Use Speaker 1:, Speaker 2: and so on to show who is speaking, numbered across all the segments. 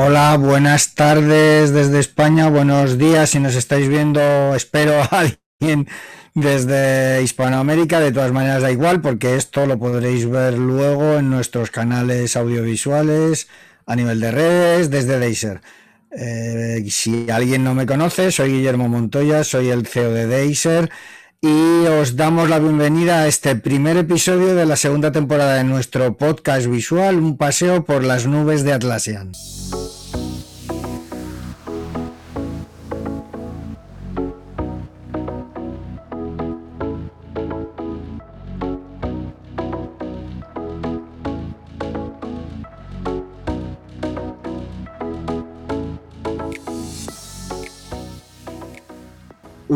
Speaker 1: Hola, buenas tardes desde España, buenos días si nos estáis viendo, espero a alguien desde Hispanoamérica, de todas maneras da igual porque esto lo podréis ver luego en nuestros canales audiovisuales a nivel de redes desde Deiser. Eh, si alguien no me conoce, soy Guillermo Montoya, soy el CEO de Deiser y os damos la bienvenida a este primer episodio de la segunda temporada de nuestro podcast visual, un paseo por las nubes de Atlassian.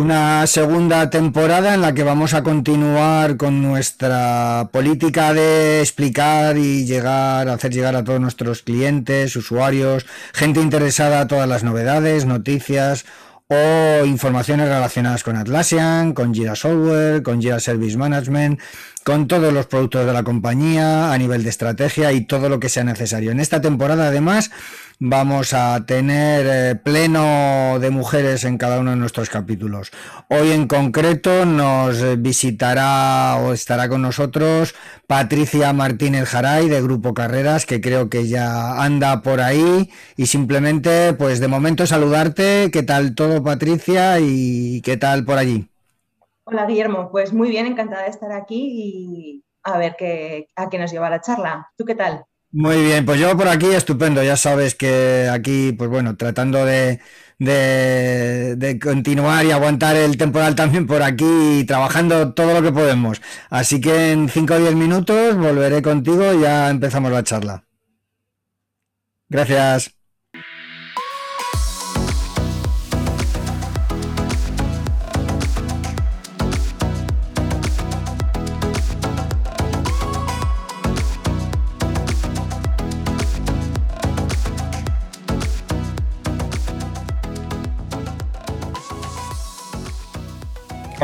Speaker 1: Una segunda temporada en la que vamos a continuar con nuestra política de explicar y llegar, hacer llegar a todos nuestros clientes, usuarios, gente interesada a todas las novedades, noticias o informaciones relacionadas con Atlassian, con Jira Software, con Jira Service Management, con todos los productos de la compañía a nivel de estrategia y todo lo que sea necesario. En esta temporada además vamos a tener eh, pleno de mujeres en cada uno de nuestros capítulos. Hoy en concreto nos visitará o estará con nosotros Patricia Martínez Jaray de Grupo Carreras, que creo que ya anda por ahí. Y simplemente, pues de momento saludarte. ¿Qué tal todo, Patricia? ¿Y qué tal por allí?
Speaker 2: Hola, Guillermo. Pues muy bien, encantada de estar aquí y a ver qué, a qué nos lleva la charla. ¿Tú qué tal?
Speaker 1: Muy bien, pues yo por aquí estupendo. Ya sabes que aquí, pues bueno, tratando de, de, continuar y aguantar el temporal también por aquí, trabajando todo lo que podemos. Así que en 5 o 10 minutos volveré contigo y ya empezamos la charla. Gracias.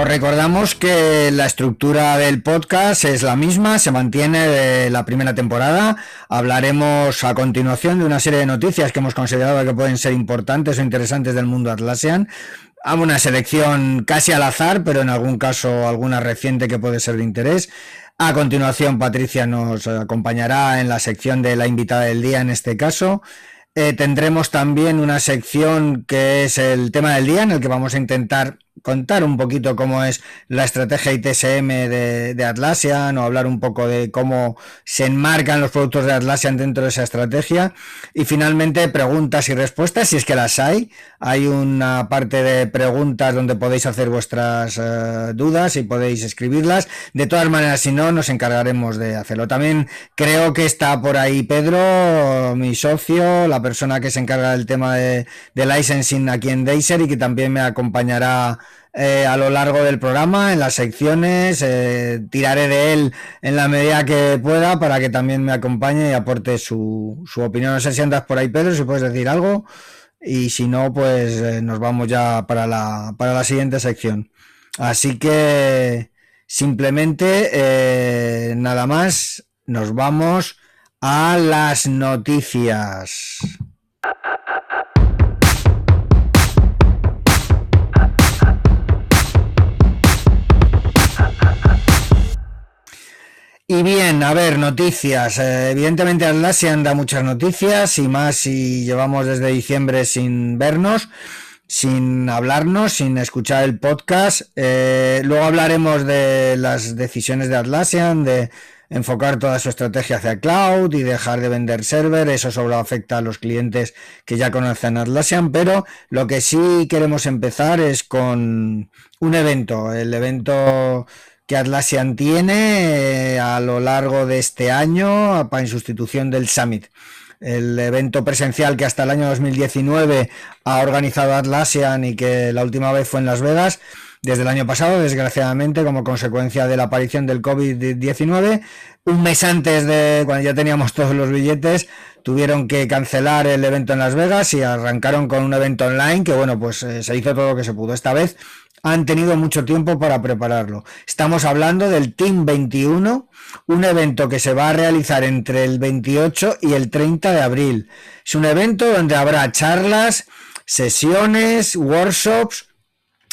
Speaker 1: Os recordamos que la estructura del podcast es la misma, se mantiene de la primera temporada. Hablaremos a continuación de una serie de noticias que hemos considerado que pueden ser importantes o interesantes del mundo Atlassian. Hago una selección casi al azar, pero en algún caso alguna reciente que puede ser de interés. A continuación, Patricia nos acompañará en la sección de la invitada del día en este caso. Eh, tendremos también una sección que es el tema del día, en el que vamos a intentar contar un poquito cómo es la estrategia ITSM de, de, Atlassian o hablar un poco de cómo se enmarcan los productos de Atlassian dentro de esa estrategia. Y finalmente preguntas y respuestas, si es que las hay. Hay una parte de preguntas donde podéis hacer vuestras eh, dudas y podéis escribirlas. De todas maneras, si no, nos encargaremos de hacerlo. También creo que está por ahí Pedro, mi socio, la persona que se encarga del tema de, de licensing aquí en Deiser y que también me acompañará eh, a lo largo del programa, en las secciones. Eh, tiraré de él en la medida que pueda para que también me acompañe y aporte su, su opinión. No sé si andas por ahí, Pedro, si puedes decir algo. Y si no, pues eh, nos vamos ya para la, para la siguiente sección. Así que simplemente nada más, nos vamos a las noticias. Y bien, a ver, noticias. Eh, evidentemente Atlassian da muchas noticias y más si llevamos desde diciembre sin vernos, sin hablarnos, sin escuchar el podcast. Eh, luego hablaremos de las decisiones de Atlassian, de enfocar toda su estrategia hacia cloud y dejar de vender server. Eso solo afecta a los clientes que ya conocen Atlassian, pero lo que sí queremos empezar es con un evento, el evento que Atlassian tiene eh, a lo largo de este año en sustitución del Summit. El evento presencial que hasta el año 2019 ha organizado Atlassian y que la última vez fue en Las Vegas, desde el año pasado, desgraciadamente, como consecuencia de la aparición del COVID-19. Un mes antes de cuando ya teníamos todos los billetes, tuvieron que cancelar el evento en Las Vegas y arrancaron con un evento online que, bueno, pues eh, se hizo todo lo que se pudo. Esta vez han tenido mucho tiempo para prepararlo. Estamos hablando del Team 21, un evento que se va a realizar entre el 28 y el 30 de abril. Es un evento donde habrá charlas, sesiones, workshops,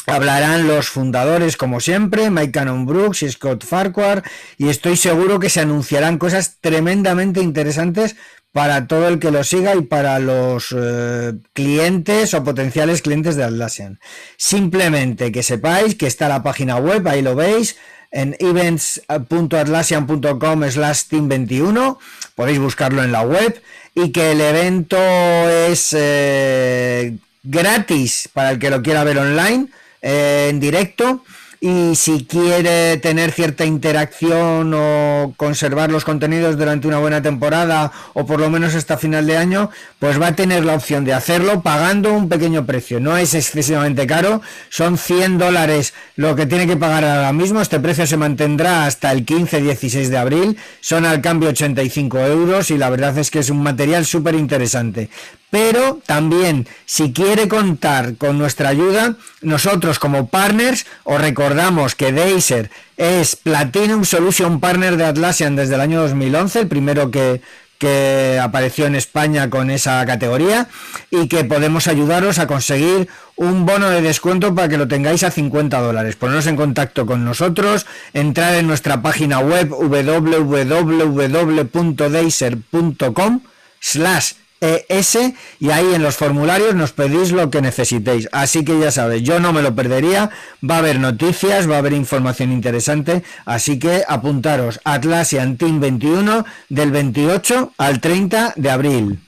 Speaker 1: Hablarán los fundadores, como siempre, Mike Cannon Brooks y Scott Farquhar, y estoy seguro que se anunciarán cosas tremendamente interesantes para todo el que lo siga y para los eh, clientes o potenciales clientes de Atlassian. Simplemente que sepáis que está la página web, ahí lo veis, en events.atlassian.com slash team21, podéis buscarlo en la web, y que el evento es eh, gratis para el que lo quiera ver online eh, en directo y si quiere tener cierta interacción o conservar los contenidos durante una buena temporada o por lo menos hasta final de año, pues va a tener la opción de hacerlo pagando un pequeño precio. No es excesivamente caro, son 100 dólares lo que tiene que pagar ahora mismo. Este precio se mantendrá hasta el 15-16 de abril. Son al cambio 85 euros y la verdad es que es un material súper interesante pero también si quiere contar con nuestra ayuda, nosotros como partners os recordamos que Deiser es Platinum Solution Partner de Atlassian desde el año 2011, el primero que, que apareció en España con esa categoría y que podemos ayudaros a conseguir un bono de descuento para que lo tengáis a 50 dólares. Poneros en contacto con nosotros, entrar en nuestra página web www.deiser.com slash ES y ahí en los formularios nos pedís lo que necesitéis. Así que ya sabéis, yo no me lo perdería, va a haber noticias, va a haber información interesante, así que apuntaros Atlassian Team 21 del 28 al 30 de abril.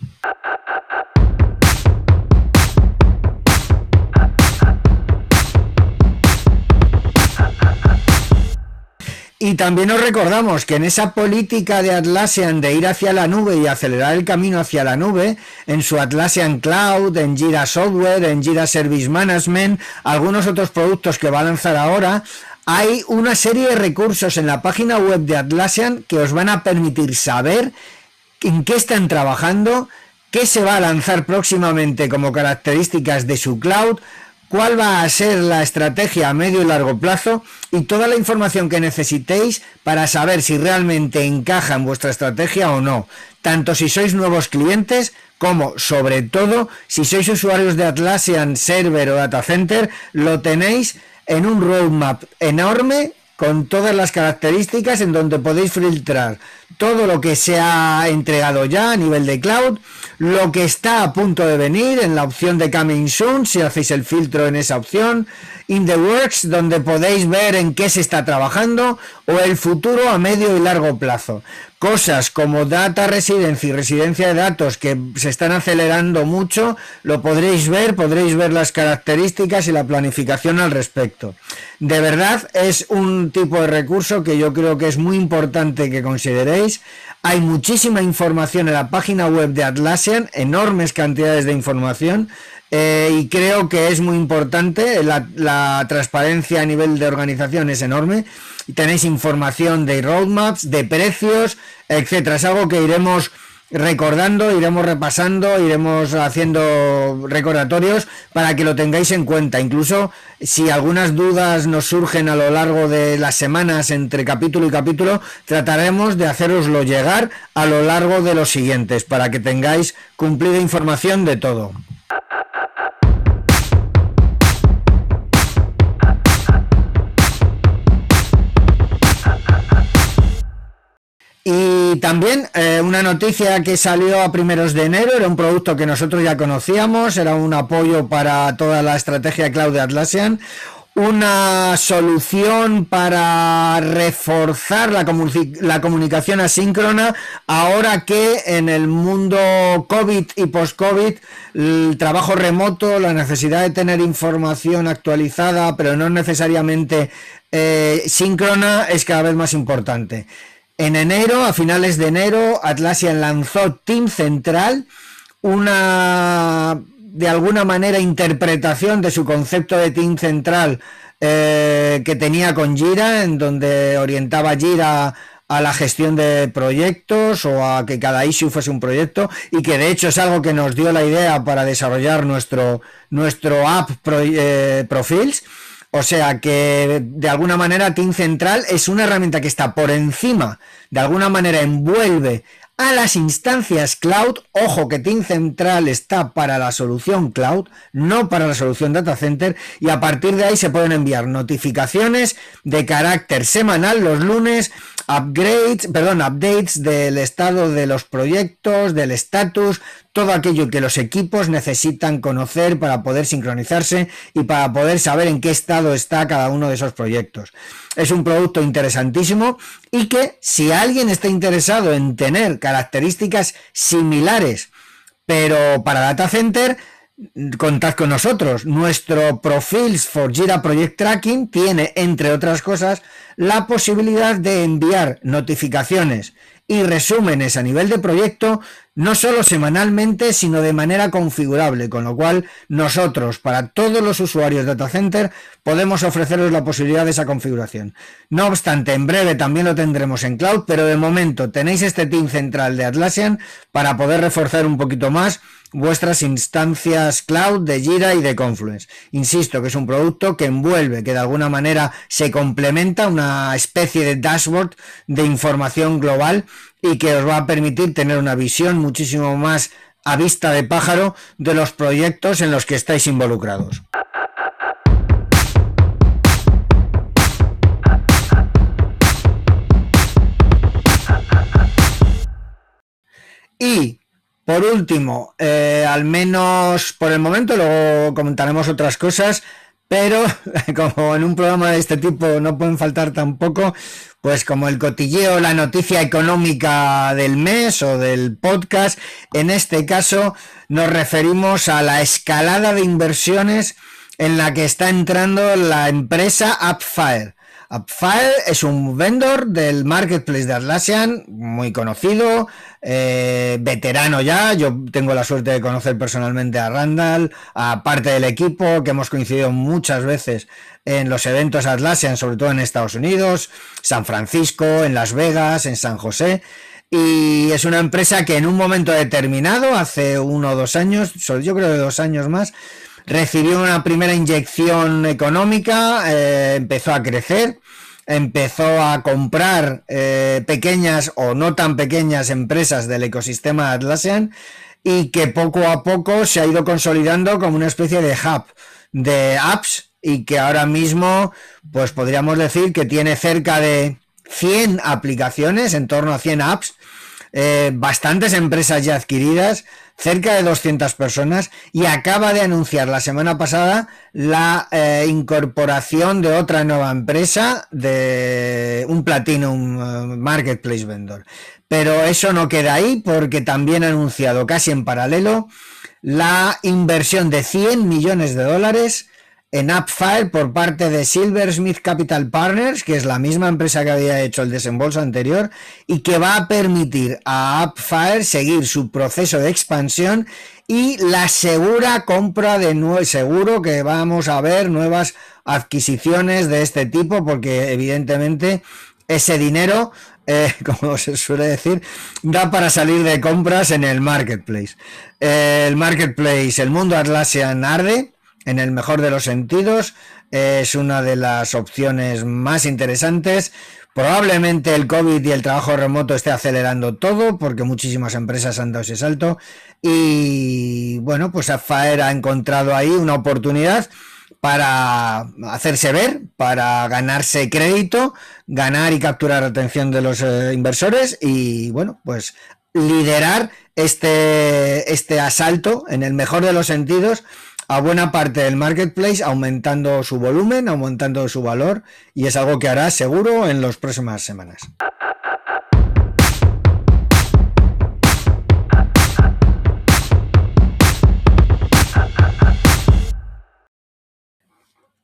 Speaker 1: Y también os recordamos que en esa política de Atlassian de ir hacia la nube y acelerar el camino hacia la nube, en su Atlassian Cloud, en Jira Software, en Jira Service Management, algunos otros productos que va a lanzar ahora, hay una serie de recursos en la página web de Atlassian que os van a permitir saber en qué están trabajando, qué se va a lanzar próximamente como características de su cloud, cuál va a ser la estrategia a medio y largo plazo y toda la información que necesitéis para saber si realmente encaja en vuestra estrategia o no, tanto si sois nuevos clientes como sobre todo si sois usuarios de Atlassian Server o Data Center, lo tenéis en un roadmap enorme con todas las características en donde podéis filtrar todo lo que se ha entregado ya a nivel de cloud, lo que está a punto de venir en la opción de Coming Soon, si hacéis el filtro en esa opción, In the Works, donde podéis ver en qué se está trabajando, o el futuro a medio y largo plazo. Cosas como Data Residency residencia de datos que se están acelerando mucho, lo podréis ver, podréis ver las características y la planificación al respecto. De verdad es un tipo de recurso que yo creo que es muy importante que consideréis. Hay muchísima información en la página web de Atlassian, enormes cantidades de información. Eh, y creo que es muy importante, la, transparencia a nivel de organización es enorme y tenéis información de roadmaps, de precios, etcétera. Es algo que iremos recordando, iremos repasando, iremos haciendo recordatorios para que lo tengáis en cuenta. Incluso si algunas dudas nos surgen a lo largo de las semanas entre capítulo y capítulo, trataremos de haceroslo llegar a lo largo de los siguientes para que tengáis cumplida información de todo. Y también eh, una noticia que salió a primeros de enero, era un producto que nosotros ya conocíamos, era un apoyo para toda la estrategia cloud de Atlassian, una solución para reforzar la, la, comunicación asíncrona ahora que en el mundo COVID y post-COVID el trabajo remoto, la necesidad de tener información actualizada pero no necesariamente eh, síncrona es cada vez más importante. En enero, a finales de enero, Atlassian lanzó Team Central, una de alguna manera interpretación de su concepto de Team Central eh, que tenía con Jira, en donde orientaba Jira a la gestión de proyectos o a que cada issue fuese un proyecto y que de hecho es algo que nos dio la idea para desarrollar nuestro, nuestro app eh, Profils O sea que de alguna manera Team Central es una herramienta que está por encima, de alguna manera envuelve a las instancias cloud. Ojo que Team Central está para la solución cloud, no para la solución data center. Y a partir de ahí se pueden enviar notificaciones de carácter semanal los lunes, upgrades, perdón, updates del estado de los proyectos, del estatus, todo aquello que los equipos necesitan conocer para poder sincronizarse y para poder saber en qué estado está cada uno de esos proyectos. Es un producto interesantísimo y que si alguien está interesado en tener características similares, pero para data center, contad con nosotros. Nuestro Profils for Jira Project Tracking tiene, entre otras cosas, la posibilidad de enviar notificaciones y resúmenes a nivel de proyecto, no solo semanalmente, sino de manera configurable, con lo cual nosotros, para todos los usuarios de Data Center, podemos ofreceros la posibilidad de esa configuración. No obstante, en breve también lo tendremos en cloud, pero de momento tenéis este team central de Atlassian para poder reforzar un poquito más vuestras instancias cloud de Jira y de Confluence. Insisto que es un producto que envuelve, que de alguna manera se complementa, una especie de dashboard de información global y que os va a permitir tener una visión muchísimo más a vista de pájaro de los proyectos en los que estáis involucrados. Y por último, eh, al menos por el momento, luego comentaremos otras cosas, pero como en un programa de este tipo no pueden faltar tampoco, pues como el cotilleo, la noticia económica del mes o del podcast, en este caso nos referimos a la escalada de inversiones en la que está entrando la empresa Upfire. Upfire es un vendor del marketplace de Atlassian, muy conocido, eh, veterano ya. Yo tengo la suerte de conocer personalmente a Randall, a parte del equipo, que hemos coincidido muchas veces en los eventos Atlassian, sobre todo en Estados Unidos, San Francisco, en Las Vegas, en San José. Y es una empresa que en un momento determinado, hace uno o dos años, yo creo de dos años más, recibió una primera inyección económica, eh, empezó a crecer, empezó a comprar eh, pequeñas o no tan pequeñas empresas del ecosistema Atlassian y que poco a poco se ha ido consolidando como una especie de hub de apps y que ahora mismo pues podríamos decir que tiene cerca de 100 aplicaciones, en torno a 100 apps, eh, bastantes empresas ya adquiridas, cerca de 200 personas y acaba de anunciar la semana pasada la eh, incorporación de otra nueva empresa de un Platinum eh, Marketplace Vendor. Pero eso no queda ahí porque también ha anunciado casi en paralelo la inversión de 100 millones de dólares en Upfire por parte de Silversmith Capital Partners, que es la misma empresa que había hecho el desembolso anterior y que va a permitir a Upfire seguir su proceso de expansión y la segura compra de nuevo, seguro que vamos a ver nuevas adquisiciones de este tipo porque evidentemente ese dinero, eh, como se suele decir, da para salir de compras en el marketplace. el marketplace, el mundo Atlassian arde en el mejor de los sentidos. Es una de las opciones más interesantes. Probablemente el COVID y el trabajo remoto esté acelerando todo porque muchísimas empresas han dado ese salto. Y bueno, pues Afaer ha encontrado ahí una oportunidad para hacerse ver, para ganarse crédito, ganar y capturar atención de los eh, inversores y bueno, pues liderar este, este asalto en el mejor de los sentidos a buena parte del marketplace, aumentando su volumen, aumentando su valor, y es algo que hará seguro en las próximas semanas.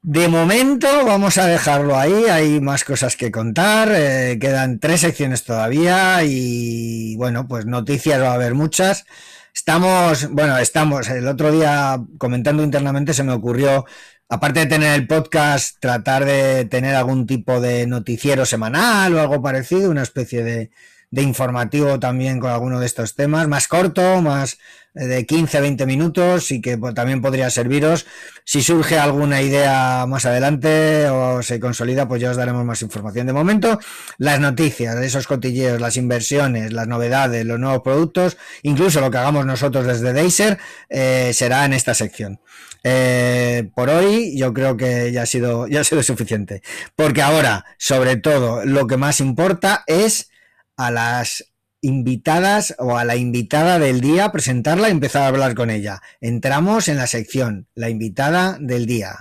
Speaker 1: De momento vamos a dejarlo ahí, hay más cosas que contar, eh, quedan tres secciones todavía y bueno, pues noticias va a haber muchas. Estamos, bueno, estamos, el otro día comentando internamente se me ocurrió, aparte de tener el podcast, tratar de tener algún tipo de noticiero semanal o algo parecido, una especie de, de informativo también con alguno de estos temas, más corto, más eh, de 15, 20 minutos y que pues, también podría serviros. Si surge alguna idea más adelante o se consolida, pues ya os daremos más información. De momento, las noticias, esos cotilleos, las inversiones, las novedades, los nuevos productos, incluso lo que hagamos nosotros desde Deiser, eh, será en esta sección. Eh, por hoy yo creo que ya ha sido ya ha sido suficiente porque ahora sobre todo lo que más importa es a las invitadas o a la invitada del día, presentarla y empezar a hablar con ella. Entramos en la sección, la invitada del día.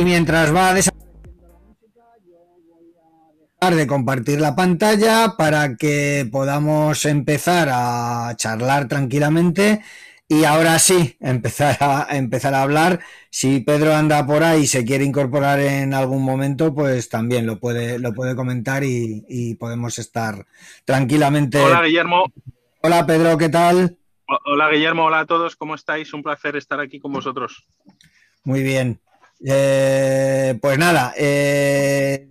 Speaker 1: Y mientras va de compartir la pantalla para que podamos empezar a charlar tranquilamente y ahora sí empezar a empezar a hablar. Si Pedro anda por ahí y se quiere incorporar en algún momento pues también lo puede lo puede comentar y, podemos estar tranquilamente.
Speaker 3: Hola Guillermo.
Speaker 1: Hola Pedro qué tal
Speaker 3: hola Guillermo. Hola a todos. Cómo estáis un placer estar aquí con vosotros.
Speaker 1: Muy bien eh, pues nada eh,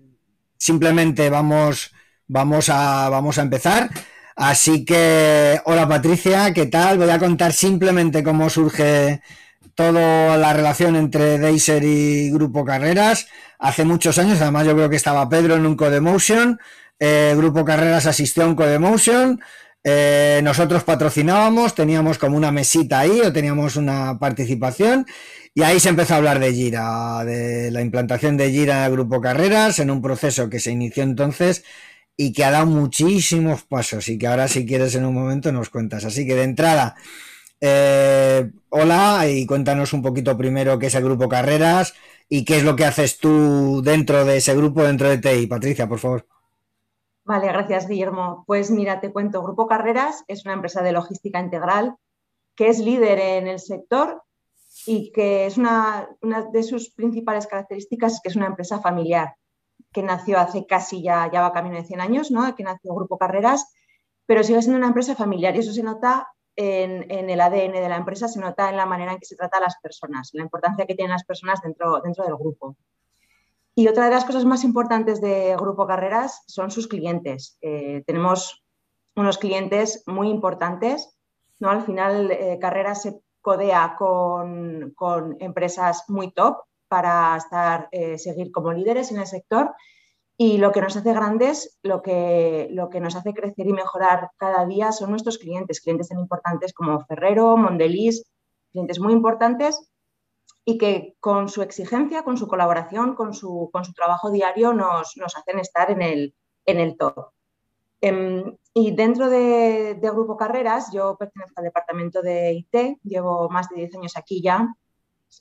Speaker 1: simplemente vamos, vamos, a, vamos a empezar. Así que, hola Patricia, ¿qué tal? Voy a contar simplemente cómo surge toda la relación entre Deiser y Grupo Carreras. Hace muchos años, además yo creo que estaba Pedro en un Codemotion, eh, Grupo Carreras asistió a un Codemotion, nosotros patrocinábamos, teníamos como una mesita ahí o teníamos una participación y ahí se empezó a hablar de Gira, de la implantación de Gira Grupo Carreras, en un proceso que se inició entonces y que ha dado muchísimos pasos y que ahora si quieres en un momento nos cuentas. Así que de entrada, eh, hola y cuéntanos un poquito primero qué es el Grupo Carreras y qué es lo que haces tú dentro de ese grupo, dentro de TI. Patricia, por favor.
Speaker 2: Vale, gracias Guillermo. Pues mira, te cuento, Grupo Carreras es una empresa de logística integral que es líder en el sector y que es una, de sus principales características que es una empresa familiar que nació hace casi ya, ya va camino de 100 años, ¿no? que nació Grupo Carreras, pero sigue siendo una empresa familiar y eso se nota en, el ADN de la empresa, se nota en la manera en que se trata a las personas, la importancia que tienen las personas dentro, dentro del grupo. Y otra de las cosas más importantes de Grupo Carreras son sus clientes. Eh, tenemos unos clientes muy importantes. ¿no? Al final, eh, Carreras se codea con, empresas muy top para estar, eh, seguir como líderes en el sector. Y lo que nos hace grandes, lo que, lo que nos hace crecer y mejorar cada día son nuestros clientes, clientes tan importantes como Ferrero, Mondelís, clientes muy importantes y que con su exigencia, con su colaboración, con su, con su trabajo diario nos, nos hacen estar en el, en el top. Em, y dentro de, Grupo Carreras, yo pertenezco al departamento de IT, llevo más de 10 años aquí ya.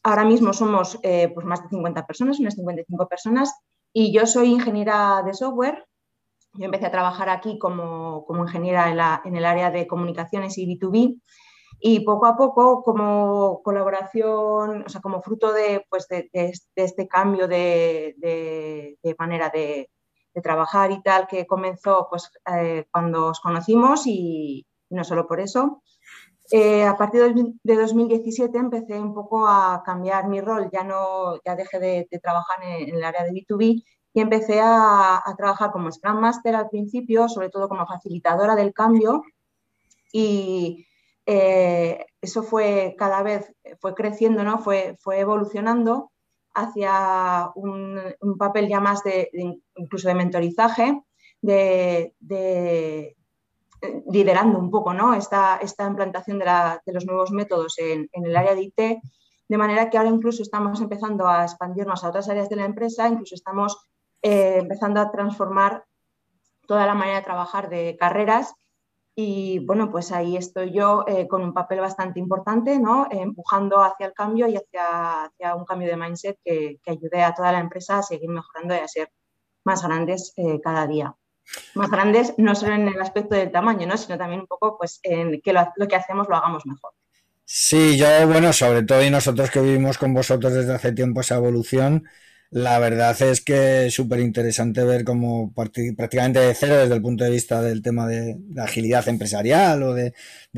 Speaker 2: Ahora mismo somos eh, pues más de 50 personas, unas 55 personas, y yo soy ingeniera de software. Yo empecé a trabajar aquí como, como ingeniera en, la, en, el área de comunicaciones y B2B. Y poco a poco, como colaboración, o sea, como fruto de, pues de, de este cambio de, de manera de, trabajar y tal que comenzó pues, eh, cuando os conocimos y, no solo por eso. Eh, a partir de 2017 empecé un poco a cambiar mi rol, ya, no, ya dejé de, trabajar en, el área de B2B y empecé a, trabajar como Scrum Master al principio, sobre todo como facilitadora del cambio y eh, eso fue cada vez, fue creciendo, ¿no? fue, fue evolucionando hacia un, papel ya más de, incluso de mentorizaje, de, liderando un poco ¿no? esta, esta implantación de, los nuevos métodos en, el área de IT, de manera que ahora incluso estamos empezando a expandirnos a otras áreas de la empresa, incluso estamos eh, empezando a transformar toda la manera de trabajar de carreras y bueno, pues ahí estoy yo eh, con un papel bastante importante, ¿no? empujando hacia el cambio y hacia, hacia un cambio de mindset que, que, ayude a toda la empresa a seguir mejorando y a ser más grandes eh, cada día. Más grandes no solo en el aspecto del tamaño, ¿no? sino también un poco pues, en que lo que hacemos lo hagamos mejor.
Speaker 1: Sí, yo, bueno, sobre todo y nosotros que vivimos con vosotros desde hace tiempo esa evolución, La verdad es que es súper interesante ver cómo prácticamente de cero desde el punto de vista del tema de, agilidad empresarial o de,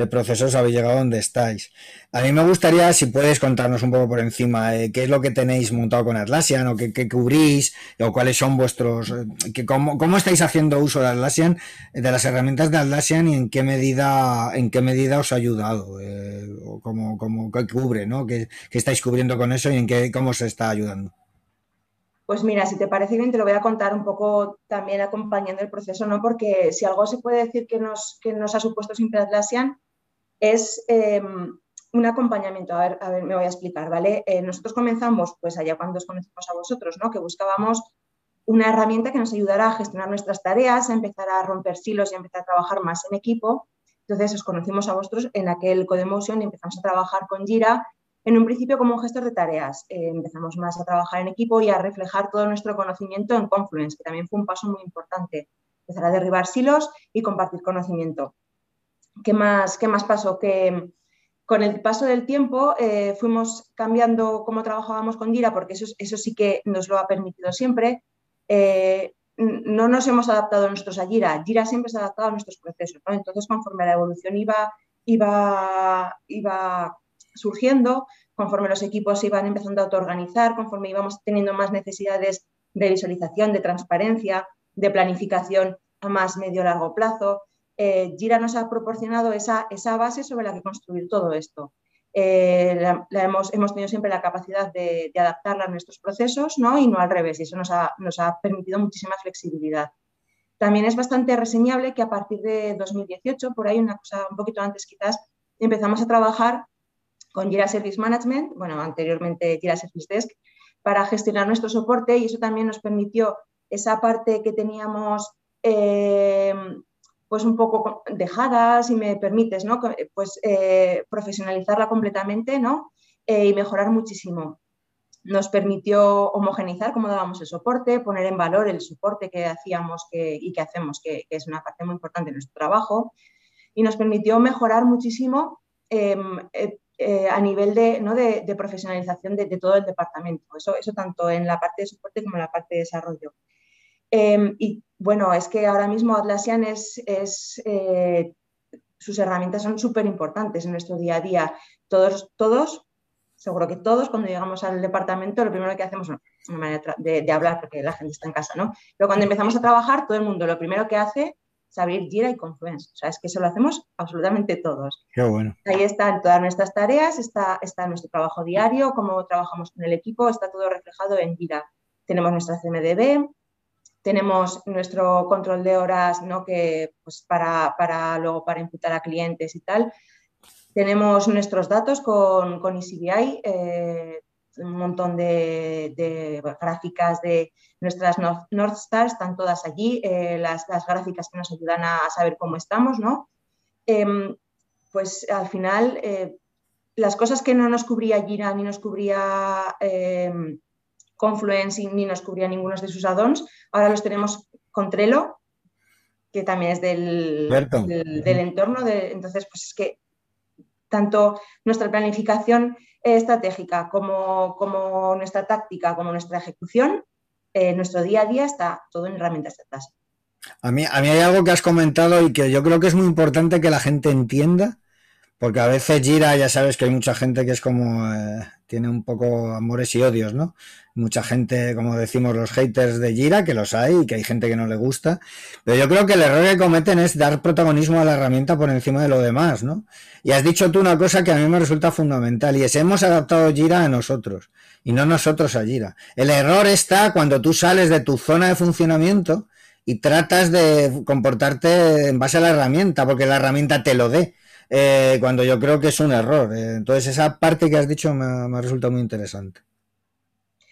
Speaker 1: procesos habéis llegado donde estáis. A mí me gustaría, si puedes contarnos un poco por encima, eh, qué es lo que tenéis montado con Atlassian o qué, cubrís o cuáles son vuestros, eh, cómo, cómo, estáis haciendo uso de Atlassian, de las herramientas de Atlassian y en qué medida, en qué medida os ha ayudado, eh, o cómo, cómo, qué cubre, ¿no? ¿Qué, ¿Qué, estáis cubriendo con eso y en qué, cómo se está ayudando?
Speaker 2: Pues mira, si te parece bien, te lo voy a contar un poco también acompañando el proceso, ¿no? Porque si algo se puede decir que nos, que nos ha supuesto siempre Atlassian es em, un acompañamiento. A ver, a ver, me voy a explicar, ¿vale? Eh, nosotros comenzamos, pues allá cuando os conocimos a vosotros, ¿no? Que buscábamos una herramienta que nos ayudara a gestionar nuestras tareas, a empezar a romper silos y a empezar a trabajar más en equipo. Entonces os conocimos a vosotros en aquel Codemotion y empezamos a trabajar con Jira en un principio como un gestor de tareas. Eh, empezamos más a trabajar en equipo y a reflejar todo nuestro conocimiento en Confluence, que también fue un paso muy importante. Empezar a derribar silos y compartir conocimiento. ¿Qué más, qué más pasó? Que con el paso del tiempo eh, fuimos cambiando cómo trabajábamos con Gira, porque eso, eso sí que nos lo ha permitido siempre. Eh, no nos hemos adaptado nosotros a Gira, Gira siempre se ha adaptado a nuestros procesos. Entonces, conforme la evolución iba, iba, iba surgiendo, conforme los equipos se iban empezando a autoorganizar, conforme íbamos teniendo más necesidades de visualización, de transparencia, de planificación a más medio largo plazo. Eh, Gira nos ha proporcionado esa, esa, base sobre la que construir todo esto. Eh, la, hemos, hemos, tenido siempre la capacidad de, adaptarla a nuestros procesos ¿no? y no al revés, y eso nos ha, nos ha permitido muchísima flexibilidad. También es bastante reseñable que a partir de 2018, por ahí una cosa un poquito antes quizás, empezamos a trabajar con Jira Service Management, bueno, anteriormente Jira Service Desk, para gestionar nuestro soporte y eso también nos permitió esa parte que teníamos eh, pues un poco dejada, si me permites, ¿no? Pues eh, profesionalizarla completamente, ¿no? Eh, y mejorar muchísimo. Nos permitió homogenizar cómo dábamos el soporte, poner en valor el soporte que hacíamos y que hacemos, que, que, es una parte muy importante de nuestro trabajo, y nos permitió mejorar muchísimo em, eh, a nivel de, ¿no? de, profesionalización de, todo el departamento. Eso, eso tanto en la parte de soporte como en la parte de desarrollo. Em, y bueno, es que ahora mismo Atlassian es, es eh, sus herramientas son súper importantes en nuestro día a día. Todos, todos, seguro que todos, cuando llegamos al departamento, lo primero que hacemos, no, una manera de, de, hablar porque la gente está en casa, ¿no? Pero cuando empezamos a trabajar, todo el mundo lo primero que hace abrir Jira y Confluence. O sea, es que eso lo hacemos absolutamente todos.
Speaker 1: Qué bueno.
Speaker 2: Ahí están todas nuestras tareas, está, está nuestro trabajo diario, cómo trabajamos con el equipo, está todo reflejado en Jira. Tenemos nuestra CMDB, tenemos nuestro control de horas, ¿no? Que pues para, para luego para imputar a clientes y tal. Tenemos nuestros datos con, con ECBI, eh, un montón de, gráficas de nuestras North, Stars, están todas allí, eh, las, gráficas que nos ayudan a, saber cómo estamos, ¿no? Em, pues al final, eh, las cosas que no nos cubría Gira ni nos cubría em, Confluence ni nos cubría ninguno de sus add-ons, ahora los tenemos con Trello, que también es del, del, entorno. De, entonces, pues es que tanto nuestra planificación estratégica como, como nuestra táctica, como nuestra ejecución, eh, nuestro día a día está todo en herramientas de.
Speaker 1: A mí, a mí hay algo que has comentado y que yo creo que es muy importante que la gente entienda, porque a veces Gira, ya sabes que hay mucha gente que es como, eh, tiene un poco amores y odios, ¿no? Mucha gente, como decimos, los haters de Gira, que los hay y que hay gente que no le gusta. Pero yo creo que el error que cometen es dar protagonismo a la herramienta por encima de lo demás, ¿no? Y has dicho tú una cosa que a mí me resulta fundamental y es hemos adaptado Gira a nosotros y no nosotros a Gira. El error está cuando tú sales de tu zona de funcionamiento y tratas de comportarte en base a la herramienta, porque la herramienta te lo dé. Eh, cuando yo creo que es un error. Eh, entonces, esa parte que has dicho me, me resulta muy interesante.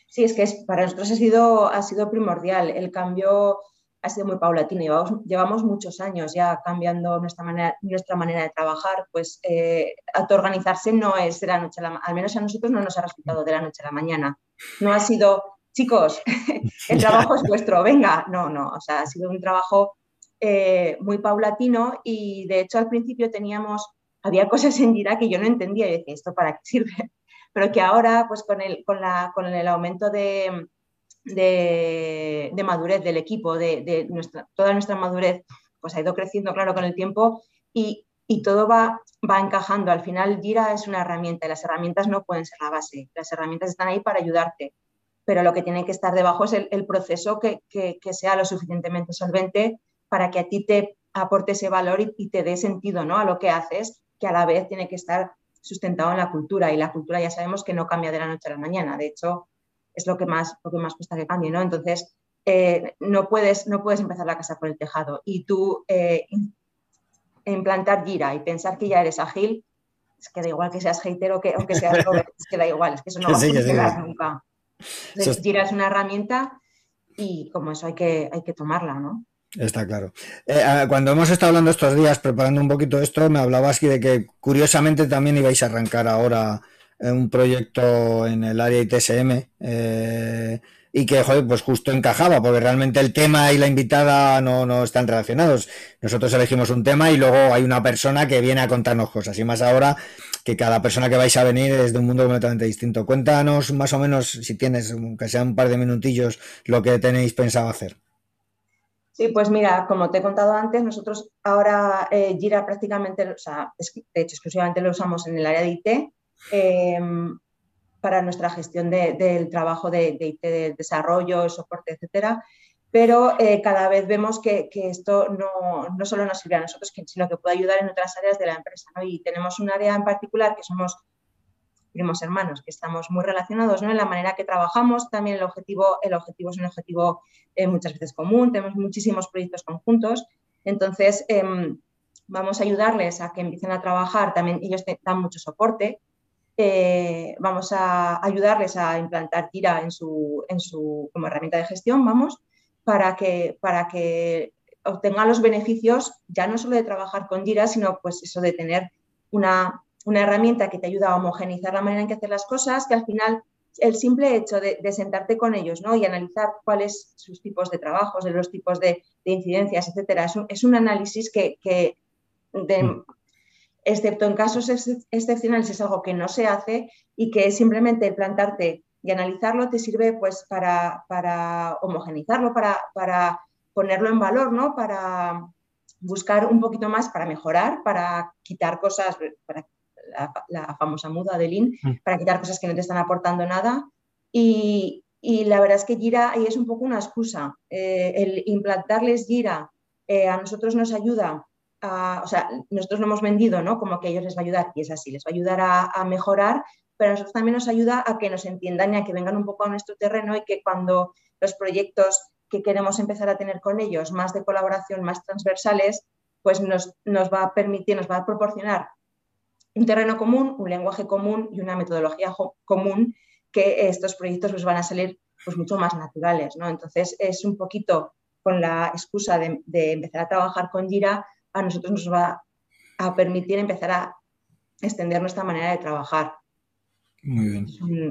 Speaker 2: Sí, es que es, para nosotros ha sido, ha sido primordial. El cambio ha sido muy paulatino. Llevamos, llevamos muchos años ya cambiando nuestra manera, nuestra manera de trabajar. Pues eh, autoorganizarse no es de la noche a la al menos a nosotros no nos ha resultado de la noche a la mañana. No ha sido, chicos, el trabajo es vuestro, venga. No, no, o sea, ha sido un trabajo eh, muy paulatino y de hecho al principio teníamos, había cosas en Gira que yo no entendía y decía, ¿esto para qué sirve? Pero que ahora, pues con el, con la, con el aumento de, de, madurez del equipo, de, nuestra, toda nuestra madurez, pues ha ido creciendo, claro, con el tiempo y, todo va, va encajando. Al final, Gira es una herramienta y las herramientas no pueden ser la base. Las herramientas están ahí para ayudarte, pero lo que tiene que estar debajo es el, proceso que, sea lo suficientemente solvente para que a ti te aporte ese valor y, te dé sentido ¿no? a lo que haces, que a la vez tiene que estar sustentado en la cultura y la cultura ya sabemos que no cambia de la noche a la mañana. De hecho, es lo que más, lo que más cuesta que cambie, ¿no? Entonces, eh, no, puedes, no puedes empezar la casa por el tejado y tú eh, implantar gira y pensar que ya eres ágil, es que da igual que seas hater o que, o que seas Robert, es que da igual, es que eso no va a funcionar nunca. gira es una herramienta y como eso hay que, hay que tomarla, ¿no?
Speaker 1: Está claro. Eh, cuando hemos estado hablando estos días, preparando un poquito esto, me hablabas de que curiosamente también ibais a arrancar ahora un proyecto en el área ITSM eh, y que, joder, pues justo encajaba, porque realmente el tema y la invitada no, no están relacionados. Nosotros elegimos un tema y luego hay una persona que viene a contarnos cosas. Y más ahora que cada persona que vais a venir es de un mundo completamente distinto. Cuéntanos más o menos, si tienes, que sea un par de minutillos, lo que tenéis pensado hacer.
Speaker 2: Sí, pues mira, como te he contado antes, nosotros ahora eh, prácticamente, o sea, de hecho exclusivamente lo usamos en el área de IT Em, para nuestra gestión del trabajo de, IT, de desarrollo, soporte, etcétera. Pero eh, cada vez vemos que, esto no, no, solo nos sirve a nosotros, sino que puede ayudar en otras áreas de la empresa. Y tenemos un área en particular que somos primos hermanos, que estamos muy relacionados ¿no? en la manera que trabajamos. También el objetivo, el objetivo es un objetivo eh, muchas veces común, tenemos muchísimos proyectos conjuntos. Entonces, em, vamos a ayudarles a que empiecen a trabajar. También ellos dan mucho soporte eh, vamos a ayudarles a implantar Tira en su, en su, como herramienta de gestión, vamos, para que, para que obtengan los beneficios ya no solo de trabajar con Jira, sino pues eso de tener una, herramienta que te ayuda a homogenizar la manera en que hacer las cosas, que al final el simple hecho de, sentarte con ellos ¿no? y analizar cuáles sus tipos de trabajos, de los tipos de, incidencias, etcétera, es un, análisis que, de, mm excepto en casos excepcionales es algo que no se hace y que simplemente plantarte y analizarlo te sirve pues para, para homogenizarlo, para, para, ponerlo en valor, ¿no? Para buscar un poquito más, para mejorar, para quitar cosas, para la, famosa muda de Lean, mm. para quitar cosas que no te están aportando nada. Y, la verdad es que Gira ahí es un poco una excusa. Eh, el implantarles Gira eh, a nosotros nos ayuda o sea, nosotros lo hemos vendido, ¿no? Como que a ellos les va a ayudar, y es así, les va a ayudar a, mejorar, pero a nosotros también nos ayuda a que nos entiendan y a que vengan un poco a nuestro terreno y que cuando los proyectos que queremos empezar a tener con ellos, más de colaboración, más transversales, pues nos, nos va a permitir, nos va a proporcionar un terreno común, un lenguaje común y una metodología común que estos proyectos pues, van a salir pues, mucho más naturales. ¿no? Entonces, es un poquito con la excusa de, de empezar a trabajar con Gira, a nosotros nos va a permitir empezar a extender nuestra manera de trabajar.
Speaker 1: Muy bien.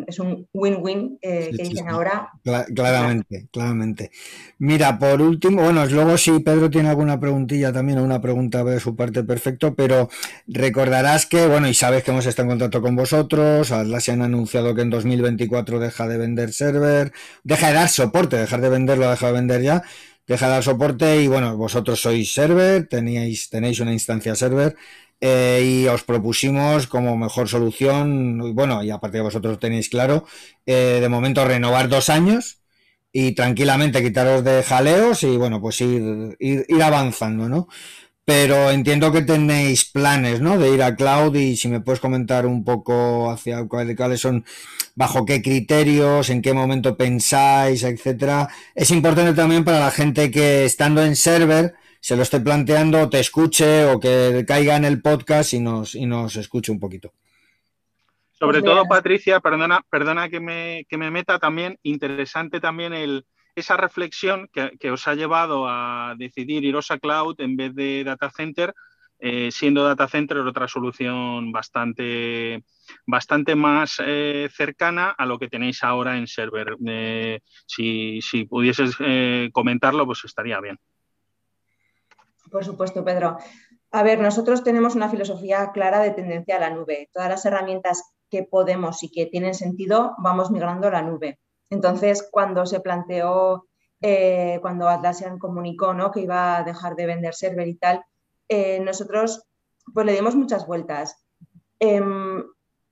Speaker 2: Es un win-win eh, que dicen ahora.
Speaker 1: claramente, claramente. Mira, por último, bueno, luego si Pedro tiene alguna preguntilla también o una pregunta de su parte, perfecto, pero recordarás que, bueno, y sabes que hemos estado en contacto con vosotros, se han anunciado que en 2024 deja de vender server, deja de dar soporte, dejar de venderlo, deja de vender ya, deja de dar soporte y bueno, vosotros sois server, teníais, tenéis una instancia server eh, y os propusimos como mejor solución, bueno, y aparte de vosotros tenéis claro, eh, de momento renovar dos años y tranquilamente quitaros de jaleos y bueno, pues ir, ir, ir avanzando, ¿no? pero entiendo que tenéis planes, ¿no? De ir a cloud y si me puedes comentar un poco hacia cuáles son, bajo qué criterios, en qué momento pensáis, etcétera. Es importante también para la gente que estando en server se lo esté planteando, te escuche o que caiga en el podcast y nos, y nos escuche un poquito.
Speaker 3: Sobre todo, Patricia, perdona, perdona que me, que me meta también, interesante también el, esa reflexión que, os ha llevado a decidir iros a cloud en vez de data center, eh, siendo data center otra solución bastante, bastante más eh, cercana a lo que tenéis ahora en server. Eh, si, si, pudieses comentarlo, pues estaría bien.
Speaker 2: Por supuesto, Pedro. A ver, nosotros tenemos una filosofía clara de tendencia a la nube. Todas las herramientas que podemos y que tienen sentido, vamos migrando a la nube. Entonces, cuando se planteó, eh, cuando Atlassian comunicó ¿no? que iba a dejar de vender server y tal, eh, nosotros pues le dimos muchas vueltas. Em,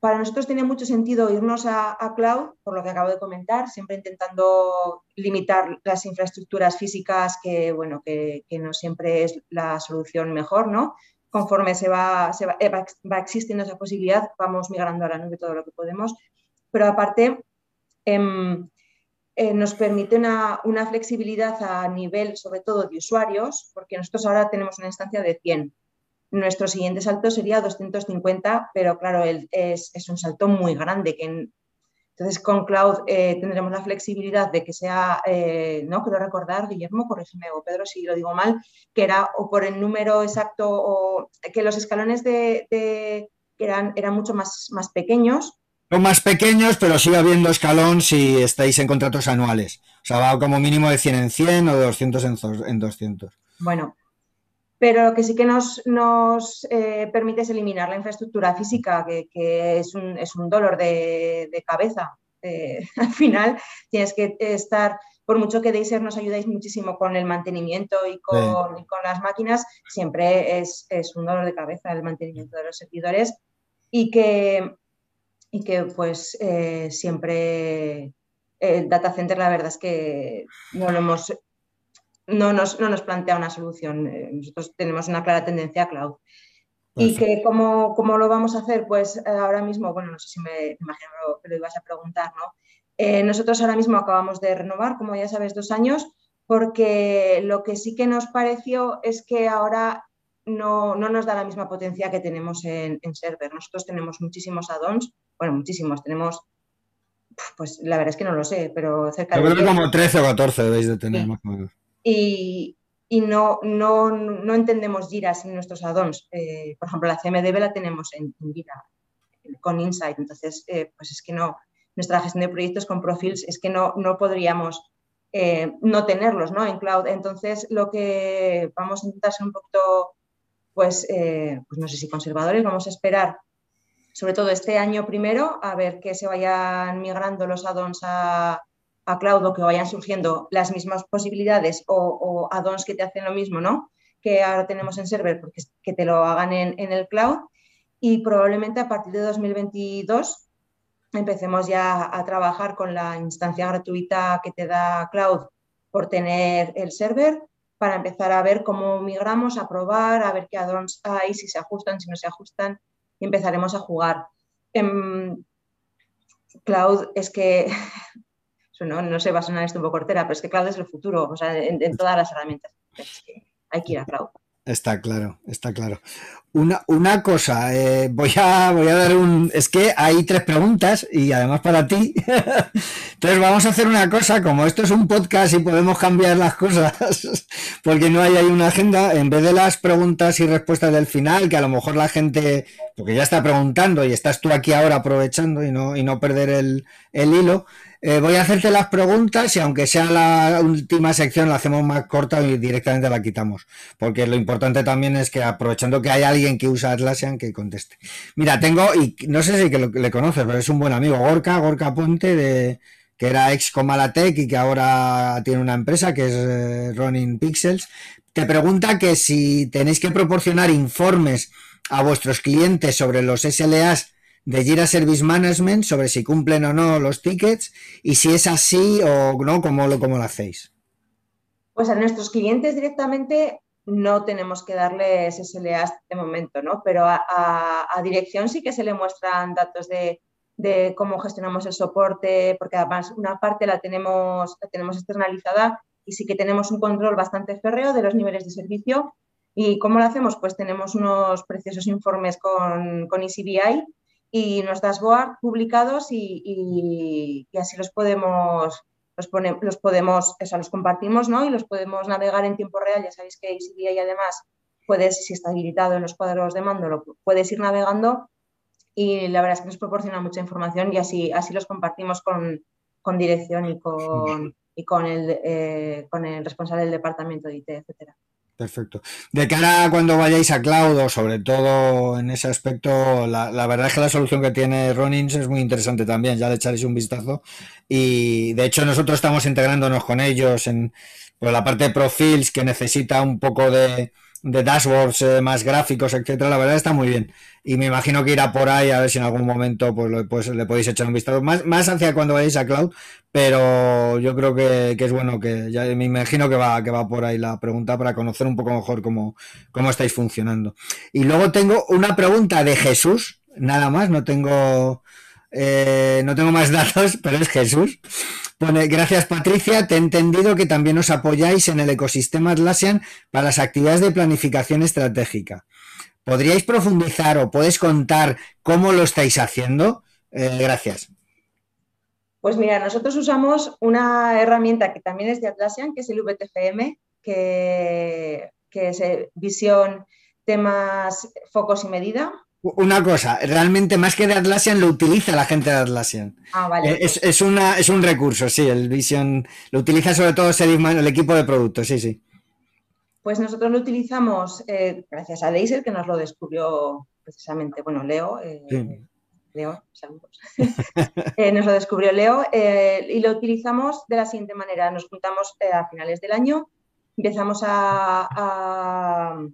Speaker 2: para nosotros tiene mucho sentido irnos a, cloud, por lo que acabo de comentar, siempre intentando limitar las infraestructuras físicas, que, bueno, que, no siempre es la solución mejor, ¿no? Conforme se va, se va, va, existiendo esa posibilidad, vamos migrando a la nube todo lo que podemos. Pero aparte, em, eh, nos permite una, una, flexibilidad a nivel, sobre todo, de usuarios, porque nosotros ahora tenemos una instancia de 100 nuestro siguiente salto sería 250, pero claro, es, un salto muy grande. Que entonces, con Cloud eh, tendremos la flexibilidad de que sea, eh, no quiero recordar, Guillermo, corrígeme o Pedro si lo digo mal, que era o por el número exacto o que los escalones de, eran, eran mucho más, más pequeños.
Speaker 1: Son más pequeños, pero sigue habiendo escalón si estáis en contratos anuales. O sea, va como mínimo de 100 en 100 o de 200 en 200.
Speaker 2: Bueno, pero lo que sí que nos, eh, permite es eliminar la infraestructura física, que, es, un, es, un, dolor de, cabeza. Eh, al final tienes que estar, por mucho que Deiser nos ayudáis muchísimo con el mantenimiento y con, las máquinas, siempre es, un dolor de cabeza el mantenimiento de los servidores y que, y que pues eh, siempre el data center la verdad es que no lo hemos no nos, no nos plantea una solución. Eh, nosotros tenemos una clara tendencia a cloud. Y que cómo, cómo, lo vamos a hacer, pues eh, ahora mismo, bueno, no sé si me imagino que lo ibas a preguntar, ¿no? Eh, nosotros ahora mismo acabamos de renovar, como ya sabes, dos años, porque lo que sí que nos pareció es que ahora no, no nos da la misma potencia que tenemos en, en server. Nosotros tenemos muchísimos add-ons, bueno, muchísimos, tenemos, pues la verdad es que no lo sé, pero cerca
Speaker 1: de... Creo como 13 o 14 debéis de tener más o menos
Speaker 2: y, no, no, entendemos Jira sin nuestros add-ons. Eh, por ejemplo, la CMDB la tenemos en, Jira con Insight, entonces eh, pues es que no, nuestra gestión de proyectos con Profils es que no, no podríamos eh, no tenerlos ¿no? en cloud. Entonces, lo que vamos a intentar ser un poquito, pues, pues no sé si conservadores, vamos a esperar sobre todo este año primero a ver que se vayan migrando los add-ons a, a cloud o que vayan surgiendo las mismas posibilidades o, o add-ons que te hacen lo mismo, ¿no? Que ahora tenemos en server, porque que te lo hagan en, el cloud. Y probablemente a partir de 2022 empecemos ya a trabajar con la instancia gratuita que te da cloud por tener el server para empezar a ver cómo migramos, a probar, a ver qué add-ons hay, si se ajustan, si no se ajustan, y empezaremos a jugar. En cloud es que no, no sé, va a sonar esto un poco cortera, pero es que cloud es el futuro, o sea, en, todas las herramientas. hay que ir a cloud.
Speaker 1: Está claro, está claro. Una, una cosa, eh, voy, a, voy a dar un... Es que hay tres preguntas y además para ti. Entonces vamos a hacer una cosa, como esto es un podcast y podemos cambiar las cosas, porque no hay una agenda, en vez de las preguntas y respuestas del final, que a lo mejor la gente, porque ya está preguntando y estás tú aquí ahora aprovechando y no, y no perder el, el hilo, eh, voy a hacerte las preguntas y aunque sea la última sección la hacemos más corta y directamente la quitamos. Porque lo importante también es que aprovechando que hay alguien que usa Atlassian que conteste. Mira, tengo, y no sé si que le conoces, pero es un buen amigo, Gorka, Gorka Puente, de, que era ex Comalatec y que ahora tiene una empresa que es eh, Running Pixels. Te pregunta que si tenéis que proporcionar informes a vuestros clientes sobre los SLAs de Jira Service Management sobre si cumplen o no los tickets y si es así o no, ¿cómo lo, cómo lo hacéis?
Speaker 2: Pues a nuestros clientes directamente no tenemos que darles SLAs de momento, ¿no? Pero a, dirección sí que se le muestran datos de, cómo gestionamos el soporte, porque además una parte la tenemos, la tenemos externalizada y sí que tenemos un control bastante férreo de los niveles de servicio. ¿Y cómo lo hacemos? Pues tenemos unos preciosos informes con, con ECBI y nos dashboard publicados y, así los podemos, los, los podemos, eso, los compartimos ¿no? y los podemos navegar en tiempo real. Ya sabéis que y además puedes, si está habilitado en los cuadros de mando, lo puedes ir navegando y la verdad es que nos proporciona mucha información y así, así los compartimos con, dirección y con, y con, el, eh, con el responsable del departamento de IT, etcétera.
Speaker 1: Perfecto. De cara a cuando vayáis a cloud sobre todo en ese aspecto, la, verdad es que la solución que tiene Ronins es muy interesante también, ya le echaréis un vistazo. Y de hecho nosotros estamos integrándonos con ellos en la parte de profils que necesita un poco de, de dashboards eh, más gráficos, etcétera, la verdad está muy bien. Y me imagino que irá por ahí a ver si en algún momento pues, pues le podéis echar un vistazo. Más, más hacia cuando vayáis a cloud, pero yo creo que, es bueno que ya me imagino que va, que va por ahí la pregunta para conocer un poco mejor cómo, cómo estáis funcionando. Y luego tengo una pregunta de Jesús, nada más, no tengo eh, no tengo más datos, pero es Jesús. Gracias Patricia, te he entendido que también os apoyáis en el ecosistema Atlassian para las actividades de planificación estratégica. ¿Podríais profundizar o puedes contar cómo lo estáis haciendo? Eh, gracias.
Speaker 2: Pues mira, nosotros usamos una herramienta que también es de Atlassian, que es el VTFM, que, que es eh, visión, temas, focos y medida.
Speaker 1: Una cosa, realmente más que de Atlassian lo utiliza la gente de Atlassian.
Speaker 2: Ah, vale.
Speaker 1: Eh, es, una, es un recurso, sí, el Vision lo utiliza sobre todo el equipo de productos, sí, sí.
Speaker 2: Pues nosotros lo utilizamos eh, gracias a Laser, que nos lo descubrió precisamente, bueno, Leo. Eh, Leo, saludos. nos lo descubrió Leo y lo utilizamos de la siguiente manera. Nos juntamos a finales del año, empezamos a a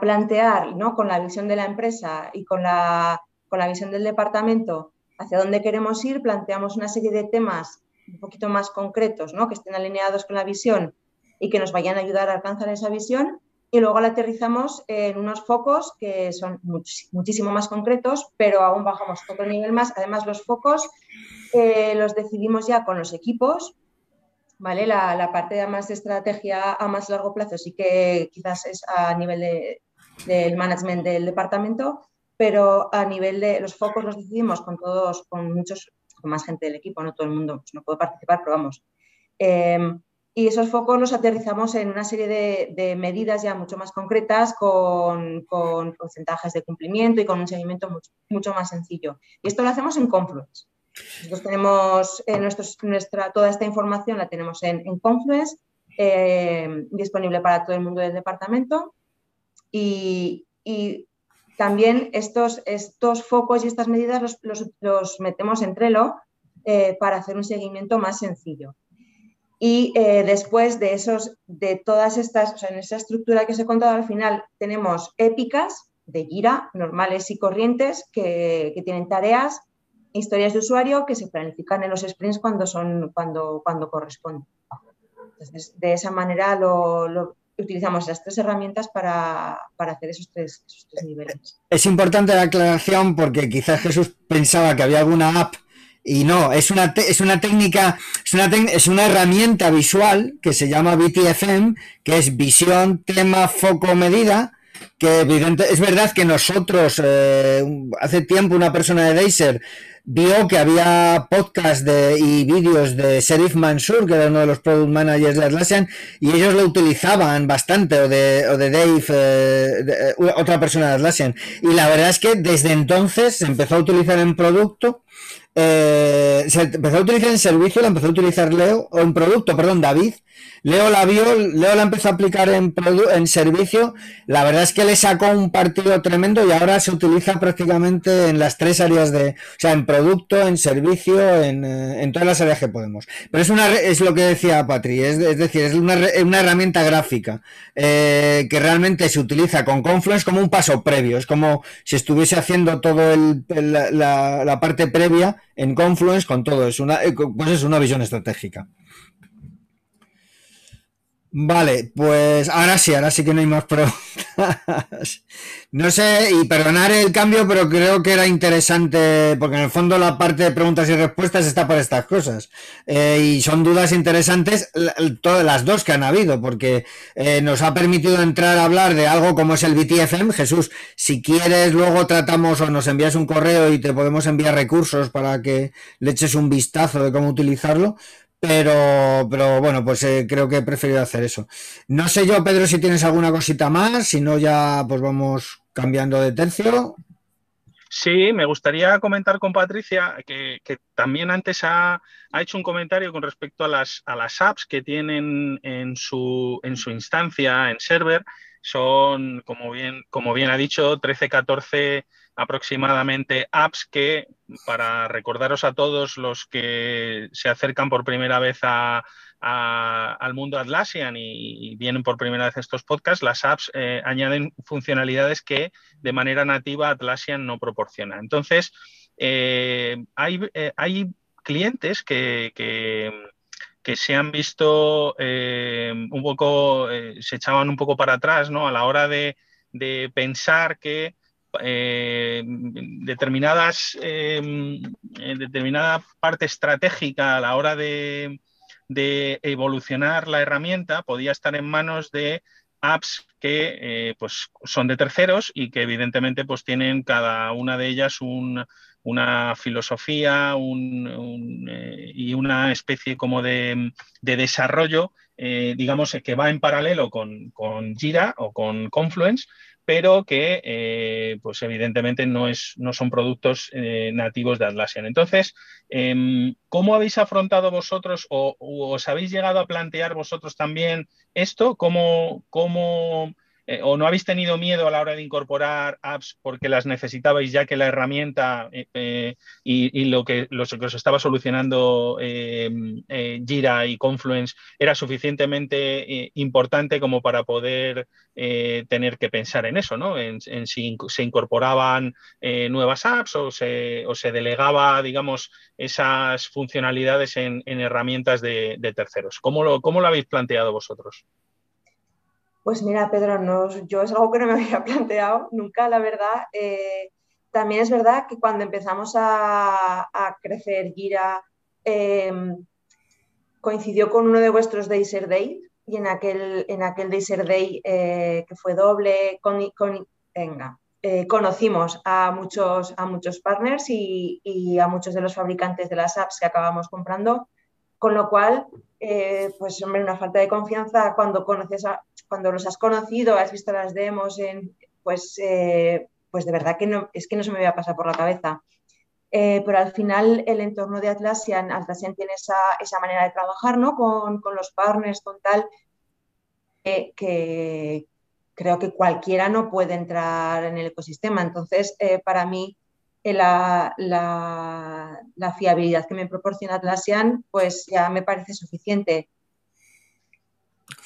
Speaker 2: plantear ¿no? con la visión de la empresa y con la, con la visión del departamento hacia dónde queremos ir, planteamos una serie de temas un poquito más concretos, ¿no? que estén alineados con la visión y que nos vayan a ayudar a alcanzar esa visión. Y luego la aterrizamos en unos focos que son muchísimo más concretos, pero aún bajamos otro nivel más. Además, los focos eh, los decidimos ya con los equipos ¿vale? La, parte más de estrategia a más largo plazo sí que quizás es a nivel de, del management del departamento, pero a nivel de los focos los decidimos con todos, con muchos, con más gente del equipo, no todo el mundo pues no puede participar, pero vamos. Em, y esos focos los aterrizamos en una serie de, medidas ya mucho más concretas, con, con, porcentajes de cumplimiento y con un seguimiento mucho, mucho más sencillo. Y esto lo hacemos en Confluence. Tenemos eh, nuestra, toda esta información la tenemos en, Confluence, eh, disponible para todo el mundo del departamento. Y, también estos, estos focos y estas medidas los, metemos en Trello eh, para hacer un seguimiento más sencillo. Y después de esos, de todas estas, o sea, en esa estructura que os he contado al final, tenemos épicas de Gira, normales y corrientes, que, que tienen tareas historias de usuario que se planifican en los sprints cuando, son, cuando, cuando corresponde. Entonces, de esa manera lo, utilizamos las tres herramientas para, hacer esos tres, niveles.
Speaker 1: Es importante la aclaración porque quizás Jesús pensaba que había alguna app y no, es una, es una técnica, es una, es una herramienta visual que se llama BTFM, que es visión, tema, foco, medida, que evidente, es verdad que nosotros, eh, hace tiempo una persona de Deiser vio que había podcast de, y vídeos de Serif Mansur, que era uno de los product managers de Atlassian, y ellos lo utilizaban bastante, o de, o de Dave, eh, eh, otra persona de Atlassian. Y la verdad es que desde entonces se empezó a utilizar en producto, eh, se empezó a utilizar en servicio, la empezó a utilizar Leo, o en producto, perdón, David, Leo la vio, Leo la empezó a aplicar en, en servicio. La verdad es que le sacó un partido tremendo y ahora se utiliza prácticamente en las tres áreas de, o sea, en producto, en servicio, en, eh, en todas las áreas que podemos. Pero es una, es lo que decía Patri, es, decir, es una, una herramienta gráfica eh, que realmente se utiliza con Confluence como un paso previo. Es como si estuviese haciendo todo el, la, la, parte previa en Confluence con todo. Es una, eh, pues es una visión estratégica. Vale, pues ahora sí, ahora sí que no hay más preguntas. No sé, y perdonar el cambio, pero creo que era interesante, porque en el fondo la parte de preguntas y respuestas está para estas cosas. Eh, y son dudas interesantes, todas las dos que han habido, porque eh, nos ha permitido entrar a hablar de algo como es el BTFM. Jesús, si quieres, luego tratamos o nos envías un correo y te podemos enviar recursos para que le eches un vistazo de cómo utilizarlo pero, pero bueno, pues eh, creo que he preferido hacer eso. No sé yo, Pedro, si tienes alguna cosita más, si no ya pues vamos cambiando de tercio.
Speaker 3: Sí, me gustaría comentar con Patricia que, también antes ha, hecho un comentario con respecto a las, a las apps que tienen en su, en su instancia, en server. Son, como bien, como bien ha dicho, 13, 14 aproximadamente apps que, para recordaros a todos los que se acercan por primera vez al mundo Atlassian y, vienen por primera vez estos podcasts, las apps eh, añaden funcionalidades que de manera nativa Atlassian no proporciona. Entonces, eh, hay, eh, hay, clientes que, que, se han visto un poco, se echaban un poco para atrás ¿no? a la hora de, de pensar que determinadas, determinada parte estratégica a la hora de, evolucionar la herramienta podía estar en manos de apps que eh, pues son de terceros y que evidentemente pues tienen cada una de ellas una filosofía eh, y una especie como de, desarrollo, eh, digamos, que va en paralelo con, con Jira o con Confluence, pero que eh, pues evidentemente no, es, no son productos eh, nativos de Atlassian. Entonces, em, ¿cómo habéis afrontado vosotros o, os habéis llegado a plantear vosotros también esto? ¿Cómo, cómo eh, o no habéis tenido miedo a la hora de incorporar apps porque las necesitabais ya que la herramienta eh, eh, y, lo, que, lo, que, os estaba solucionando Jira y Confluence era suficientemente importante como para poder tener que pensar en eso, ¿no? En, si se incorporaban nuevas apps o se, o se, delegaba, digamos, esas funcionalidades en, herramientas de, de terceros. ¿Cómo lo, ¿Cómo lo habéis planteado vosotros?
Speaker 2: Pues mira, Pedro, no, yo es algo que no me había planteado nunca, la verdad. Eh, también es verdad que cuando empezamos a, crecer Gira, em, coincidió con uno de vuestros Days Day y en aquel, en aquel Day eh, que fue doble, con, venga, eh, conocimos a muchos, a muchos partners y, y, a muchos de los fabricantes de las apps que acabamos comprando, con lo cual, pues hombre, una falta de confianza cuando conoces a, cuando los has conocido, has visto las demos, pues, eh, pues de verdad que no, es que no se me voy a pasar por la cabeza. Eh, pero al final el entorno de Atlassian, Atlassian tiene esa, manera de trabajar ¿no? con, los partners, con tal, que creo que cualquiera no puede entrar en el ecosistema. Entonces, eh, para mí, la, la, la, fiabilidad que me proporciona Atlassian, pues ya me parece suficiente.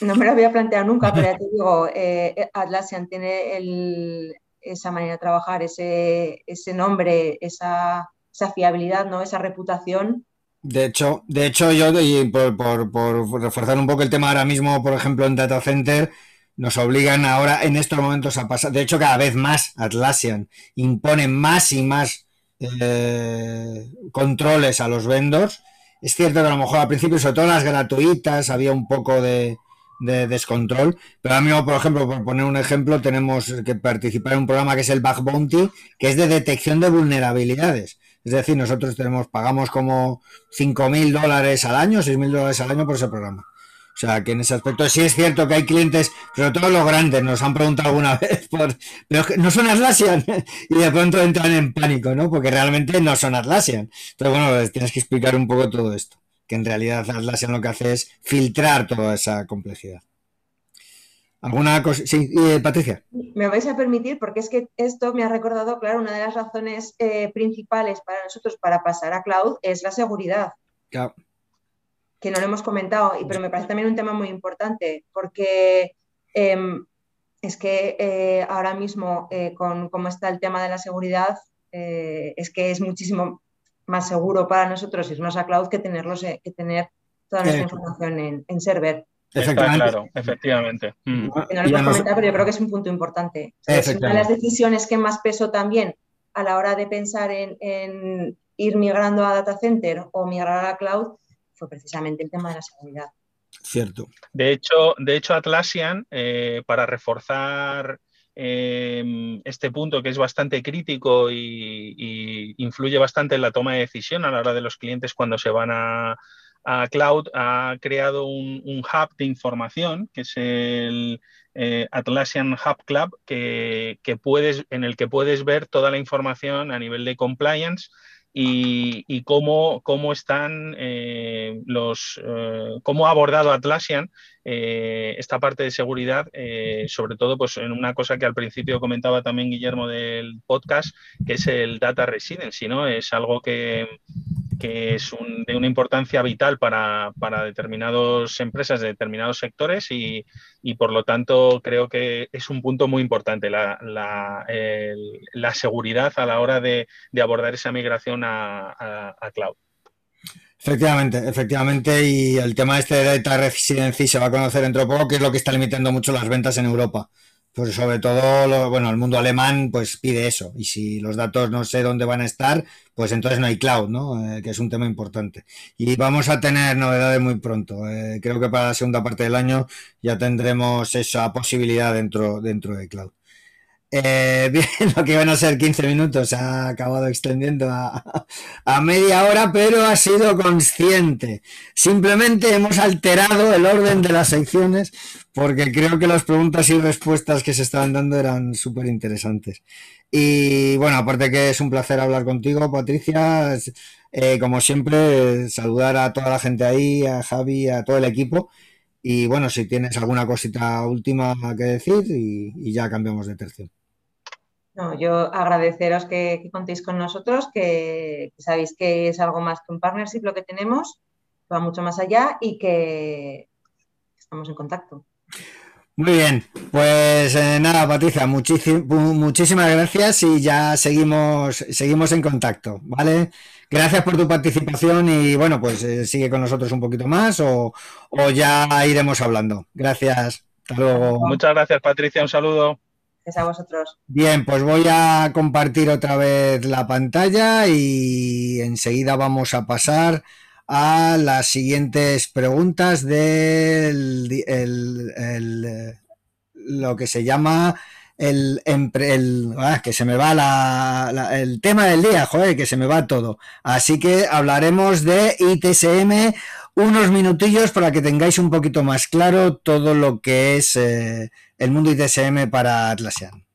Speaker 2: No me lo había planteado nunca, pero ya te digo, eh, Atlassian tiene esa manera de trabajar, ese, nombre, esa, fiabilidad, ¿no? esa reputación.
Speaker 1: De hecho, de hecho yo, y por, por, reforzar un poco el tema ahora mismo, por ejemplo, en Data Center, nos obligan ahora en estos momentos a pasar, de hecho cada vez más Atlassian impone más y más eh, controles a los vendors. Es cierto que a lo mejor al principio, sobre todo las gratuitas, había un poco de, de descontrol. Pero a mí, por ejemplo, por poner un ejemplo, tenemos que participar en un programa que es el Bug Bounty, que es de detección de vulnerabilidades. Es decir, nosotros tenemos, pagamos como 5.000 dólares al año, 6.000 dólares al año por ese programa. O sea, que en ese aspecto sí es cierto que hay clientes, sobre todo los grandes, nos han preguntado alguna vez, por, pero no son Atlassian y de pronto entran en pánico, ¿no? Porque realmente no son Atlassian. Entonces, bueno, tienes que explicar un poco todo esto que en realidad Atlassian lo que hace es filtrar toda esa complejidad. ¿Alguna cosa? Sí, eh, Patricia.
Speaker 2: Me vais a permitir, porque es que esto me ha recordado, claro, una de las razones eh, principales para nosotros para pasar a cloud es la seguridad. Claro. Que no lo hemos comentado, pero me parece también un tema muy importante, porque em, es que eh, ahora mismo, con cómo está el tema de la seguridad, es que es muchísimo más seguro para nosotros irnos a cloud que, tenerlos, eh, que tener toda nuestra información en, server.
Speaker 3: claro, efectivamente. Mm.
Speaker 2: No lo hemos comentado, pero yo creo que es un punto importante. Es una de las decisiones que más peso también a la hora de pensar en, ir migrando a data center o migrar a cloud fue precisamente el tema de la seguridad.
Speaker 1: Cierto.
Speaker 3: De hecho, de hecho Atlassian, eh, para reforzar Em, este punto que es bastante crítico y, influye bastante en la toma de decisión a la hora de los clientes cuando se van a, Cloud ha creado un, hub de información, que es el eh, Atlassian Hub Club, que, puedes, en el que puedes ver toda la información a nivel de compliance y, cómo, cómo, están eh, los eh, cómo ha abordado Atlassian esta parte de seguridad, sobre todo pues en una cosa que al principio comentaba también Guillermo del podcast, que es el data residency, ¿no? Es algo que, es de una importancia vital para, determinadas empresas de determinados sectores y, por lo tanto creo que es un punto muy importante la, seguridad a la hora de, abordar esa migración a, cloud.
Speaker 1: Efectivamente, efectivamente, y el tema este de data residency se va a conocer dentro de poco, que es lo que está limitando mucho las ventas en Europa. Pues sobre todo, bueno, el mundo alemán pues pide eso. Y si los datos no sé dónde van a estar, pues entonces no hay cloud, ¿no? Eh, que es un tema importante. Y vamos a tener novedades muy pronto. Eh, creo que para la segunda parte del año ya tendremos esa posibilidad dentro, dentro de cloud. Eh, bien, lo que iban a ser 15 minutos ha acabado extendiendo a, media hora, pero ha sido consciente. Simplemente hemos alterado el orden de las secciones porque creo que las preguntas y respuestas que se estaban dando eran súper interesantes. Y bueno, aparte que es un placer hablar contigo, Patricia. Eh, como siempre, saludar a toda la gente ahí, a Javi, a todo el equipo. Y bueno, si tienes alguna cosita última que decir y, ya cambiamos de tercio.
Speaker 2: No, yo agradeceros que, contéis con nosotros, que, sabéis que es algo más que un partnership lo que tenemos, va mucho más allá y que estamos en contacto.
Speaker 1: Muy bien, pues eh, nada, Patricia, muchísimas gracias y ya seguimos, seguimos en contacto, ¿vale? Gracias por tu participación y bueno, pues eh, sigue con nosotros un poquito más o, ya iremos hablando. Gracias, hasta luego.
Speaker 3: Muchas gracias, Patricia, un saludo.
Speaker 2: A vosotros.
Speaker 1: Bien, pues voy a compartir otra vez la pantalla y enseguida vamos a pasar a las siguientes preguntas del lo que se llama el, el ah, que se me va el tema del día, joder, que se me va todo. Así que hablaremos de ITSM unos minutillos para que tengáis un poquito más claro todo lo que es eh, el mundo ITSM para Atlassian.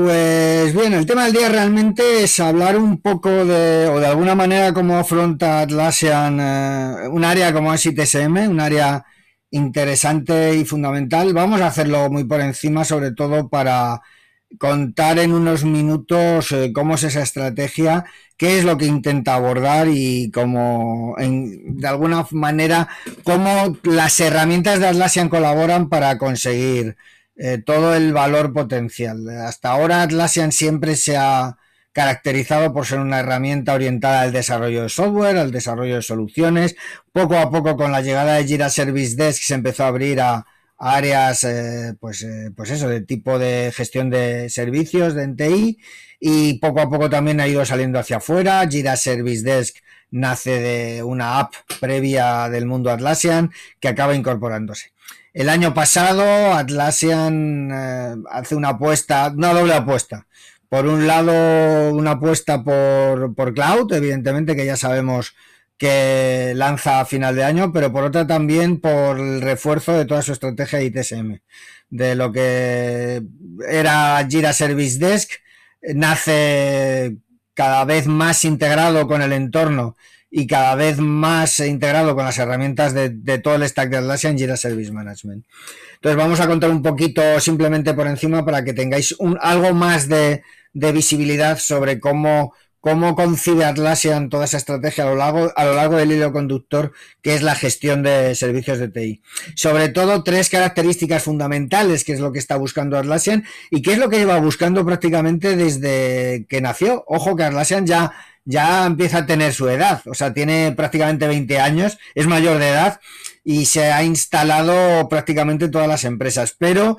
Speaker 1: Pues bien, el tema del día realmente es hablar un poco de, o de alguna manera, cómo afronta Atlassian eh, un área como es ITSM, un área interesante y fundamental. Vamos a hacerlo muy por encima, sobre todo para contar en unos minutos eh, cómo es esa estrategia, qué es lo que intenta abordar y cómo, de alguna manera, cómo las herramientas de Atlassian colaboran para conseguir eh, todo el valor potencial. Hasta ahora Atlassian siempre se ha caracterizado por ser una herramienta orientada al desarrollo de software, al desarrollo de soluciones. Poco a poco con la llegada de Jira Service Desk se empezó a abrir a, áreas, eh, pues, eh, pues eso, de tipo de gestión de servicios de NTI y poco a poco también ha ido saliendo hacia afuera. Jira Service Desk nace de una app previa del mundo Atlassian que acaba incorporándose. El año pasado Atlassian eh, hace una apuesta, una doble apuesta. Por un lado, una apuesta por, por cloud, evidentemente que ya sabemos que lanza a final de año, pero por otra también por el refuerzo de toda su estrategia de ITSM. De lo que era Jira Service Desk, nace cada vez más integrado con el entorno y cada vez más integrado con las herramientas de, todo el stack de Atlassian Jira Service Management. Entonces vamos a contar un poquito simplemente por encima para que tengáis algo más de, visibilidad sobre cómo, cómo concibe Atlassian toda esa estrategia a lo, largo, a lo largo del hilo conductor que es la gestión de servicios de TI. Sobre todo tres características fundamentales que es lo que está buscando Atlassian y que es lo que lleva buscando prácticamente desde que nació. Ojo que Atlassian ya ya empieza a tener su edad, o sea, tiene prácticamente 20 años, es mayor de edad y se ha instalado prácticamente en todas las empresas, pero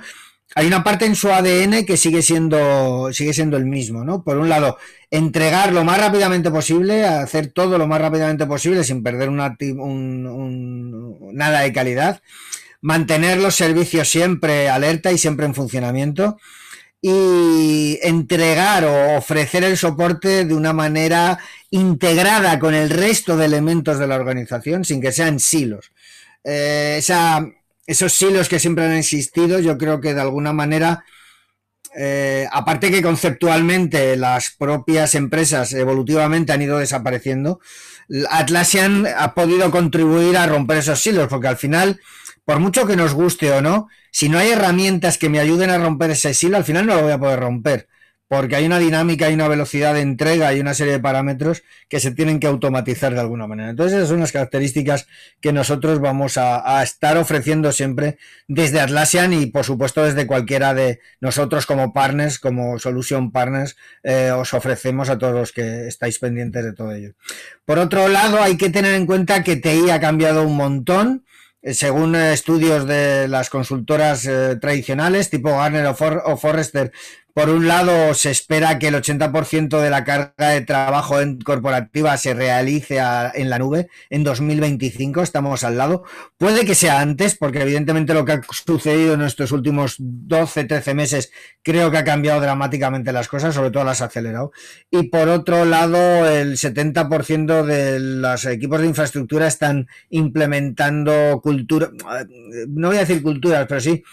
Speaker 1: hay una parte en su ADN que sigue siendo, sigue siendo el mismo, ¿no? Por un lado, entregar lo más rápidamente posible, hacer todo lo más rápidamente posible sin perder una, nada de calidad, mantener los servicios siempre alerta y siempre en funcionamiento y entregar o ofrecer el soporte de una manera integrada con el resto de elementos de la organización sin que sean silos. Eh, esa, esos silos que siempre han existido, yo creo que de alguna manera, eh, aparte que conceptualmente las propias empresas evolutivamente han ido desapareciendo, Atlassian ha podido contribuir a romper esos silos, porque al final por mucho que nos guste o no, si no hay herramientas que me ayuden a romper ese silo, al final no lo voy a poder romper. Porque hay una dinámica, hay una velocidad de entrega y una serie de parámetros que se tienen que automatizar de alguna manera. Entonces, esas son las características que nosotros vamos a, estar ofreciendo siempre desde Atlassian y, por supuesto, desde cualquiera de nosotros como partners, como solution partners, eh, os ofrecemos a todos los que estáis pendientes de todo ello. Por otro lado, hay que tener en cuenta que TI ha cambiado un montón según estudios de las consultoras eh, tradicionales tipo Garner o, Forrester, por un lado, se espera que el 80% de la carga de trabajo en corporativa se realice en la nube en 2025, estamos al lado. Puede que sea antes, porque evidentemente lo que ha sucedido en estos últimos 12, 13 meses creo que ha cambiado dramáticamente las cosas, sobre todo las ha acelerado. Y por otro lado, el 70% de los equipos de infraestructura están implementando cultura, no voy a decir culturas, pero sí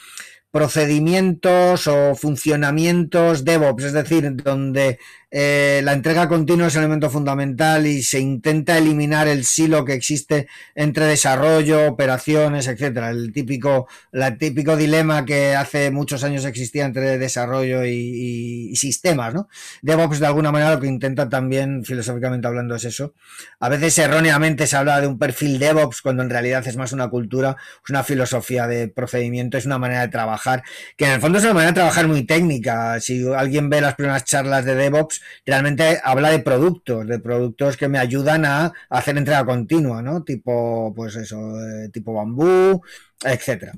Speaker 1: procedimientos o funcionamientos DevOps, es decir, donde eh, la entrega continua es el elemento fundamental y se intenta eliminar el silo que existe entre desarrollo, operaciones, etcétera. El típico, el típico dilema que hace muchos años existía entre desarrollo y, sistemas, ¿no? DevOps de alguna manera lo que intenta también, filosóficamente hablando, es eso. A veces erróneamente se habla de un perfil DevOps cuando en realidad es más una cultura, es una filosofía de procedimiento, es una manera de trabajar, que en el fondo es una manera de trabajar muy técnica. Si alguien ve las primeras charlas de DevOps, realmente habla de productos, de productos que me ayudan a hacer entrega continua, ¿no? Tipo, pues eso, eh, tipo bambú, etcétera.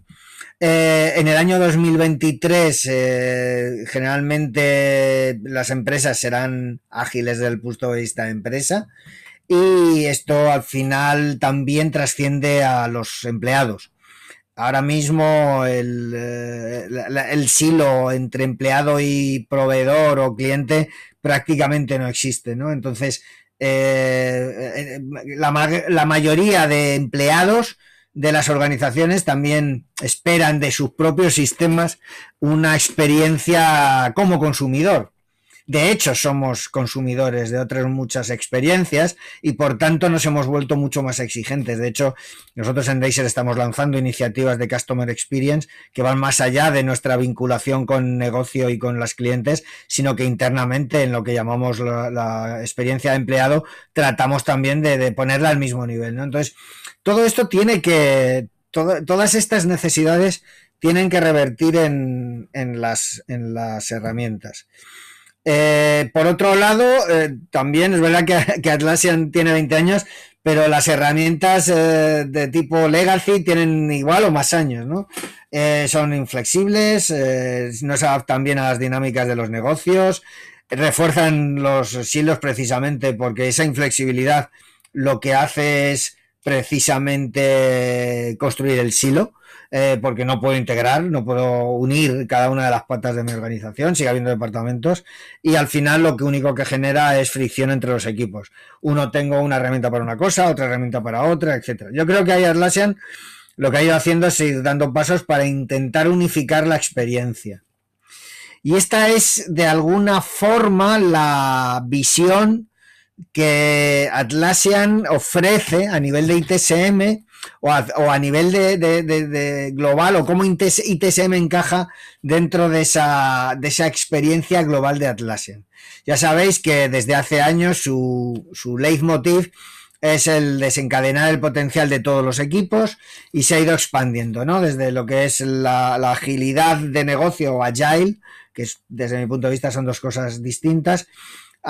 Speaker 1: Eh, en el año 2023, eh, generalmente las empresas serán ágiles desde el punto de vista de empresa y esto al final también trasciende a los empleados. Ahora mismo el, el, silo entre empleado y proveedor o cliente prácticamente no existe, ¿no? Entonces, eh, eh, la, la mayoría de empleados de las organizaciones también esperan de sus propios sistemas una experiencia como consumidor. De hecho, somos consumidores de otras muchas experiencias y por tanto nos hemos vuelto mucho más exigentes. De hecho, nosotros en Deiser estamos lanzando iniciativas de Customer Experience que van más allá de nuestra vinculación con negocio y con los clientes, sino que internamente en lo que llamamos la, experiencia de empleado tratamos también de, ponerla al mismo nivel. Entonces, todo esto tiene que, todas estas necesidades tienen que revertir las, en las herramientas. Eh, por otro lado, eh, también es verdad que, Atlassian tiene 20 años, pero las herramientas eh, de tipo legacy tienen igual o más años, ¿no? son inflexibles, no se adaptan bien a las dinámicas de los negocios, refuerzan los silos precisamente porque esa inflexibilidad lo que hace es precisamente construir el silo. Eh, porque no puedo integrar, no puedo unir cada una de las patas de mi organización, sigue habiendo departamentos, y al final lo que único que genera es fricción entre los equipos. Uno tengo una herramienta para una cosa, otra herramienta para otra, etcétera. Yo creo que ahí Atlassian lo que ha ido haciendo es ir dando pasos para intentar unificar la experiencia. Y esta es de alguna forma la visión que Atlassian ofrece a nivel de ITSM o a, nivel de, global o cómo ITSM encaja dentro de esa, de esa experiencia global de Atlassian. Ya sabéis que desde hace años su, su leitmotiv es el desencadenar el potencial de todos los equipos y se ha ido expandiendo, ¿no? Desde lo que es la, agilidad de negocio o agile, que desde mi punto de vista son dos cosas distintas,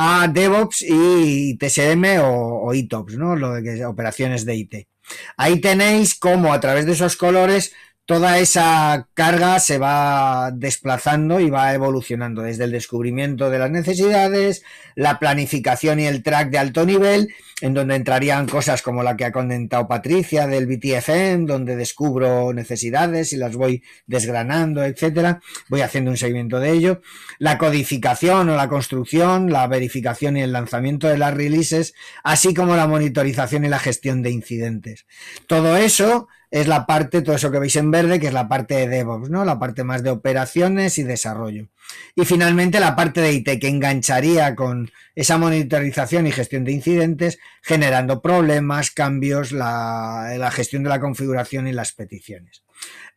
Speaker 1: a DevOps y TSM o, ITOPS, ¿no? Lo de que operaciones de IT. Ahí tenéis cómo a través de esos colores toda esa carga se va desplazando y va evolucionando desde el descubrimiento de las necesidades, la planificación y el track de alto nivel, en donde entrarían cosas como la que ha comentado Patricia del BTFM, donde descubro necesidades y las voy desgranando, etcétera. Voy haciendo un seguimiento de ello. La codificación o la construcción, la verificación y el lanzamiento de las releases, así como la monitorización y la gestión de incidentes. Todo eso es la parte, todo eso que veis en verde, que es la parte de DevOps, ¿no? La parte más de operaciones y desarrollo. Y finalmente la parte de IT, que engancharía con esa monitorización y gestión de incidentes, generando problemas, cambios, la, la gestión de la configuración y las peticiones.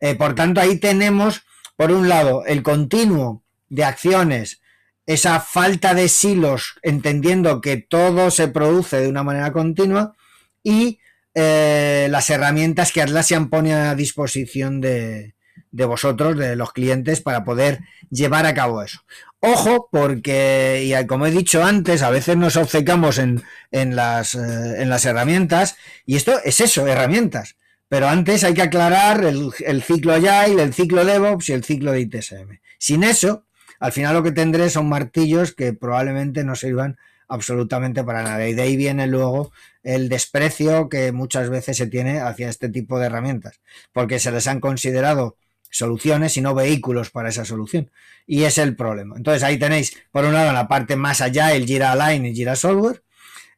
Speaker 1: Eh, por tanto, ahí tenemos, por un lado, el continuo de acciones, esa falta de silos, entendiendo que todo se produce de una manera continua, y eh, las herramientas que Atlassian pone a disposición de, vosotros, de los clientes, para poder llevar a cabo eso. Ojo, porque, y como he dicho antes, a veces nos obcecamos en, en, las, eh, en las herramientas, y esto es eso, herramientas. Pero antes hay que aclarar el, el ciclo Agile, el ciclo DevOps y el ciclo de ITSM. Sin eso, al final lo que tendré son martillos que probablemente no sirvan absolutamente para nada. Y de ahí viene luego el desprecio que muchas veces se tiene hacia este tipo de herramientas, porque se les han considerado soluciones y no vehículos para esa solución. Y es el problema. Entonces ahí tenéis, por un lado, en la parte más allá, el Jira Align y Jira Software.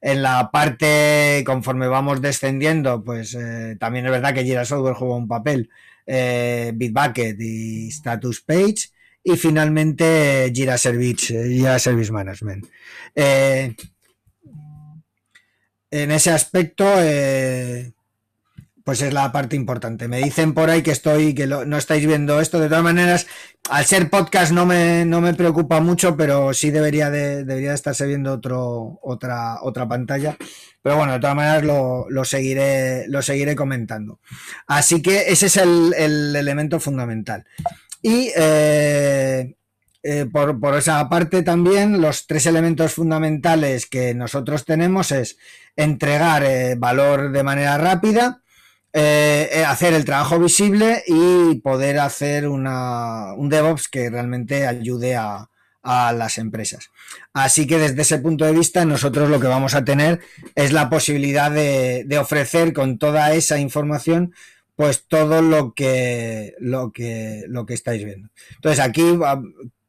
Speaker 1: En la parte, conforme vamos descendiendo, pues eh, también es verdad que Jira Software juega un papel, eh, Bitbucket y Status Page y finalmente Jira Service, eh, Jira Service Management. En ese aspecto, eh, pues es la parte importante. Me dicen por ahí que estoy, que no estáis viendo esto. De todas maneras, al ser podcast no me, no me preocupa mucho, pero sí debería de, debería estarse viendo otra, otra pantalla. Pero bueno, de todas maneras lo, seguiré, lo seguiré comentando. Así que ese es el, el elemento fundamental. Y eh, eh, por, esa parte también los tres elementos fundamentales que nosotros tenemos es entregar eh, valor de manera rápida, hacer el trabajo visible y poder hacer una, un DevOps que realmente ayude a, las empresas. Así que desde ese punto de vista nosotros lo que vamos a tener es la posibilidad de, de ofrecer con toda esa información pues todo lo que, lo que, lo que estáis viendo. Entonces aquí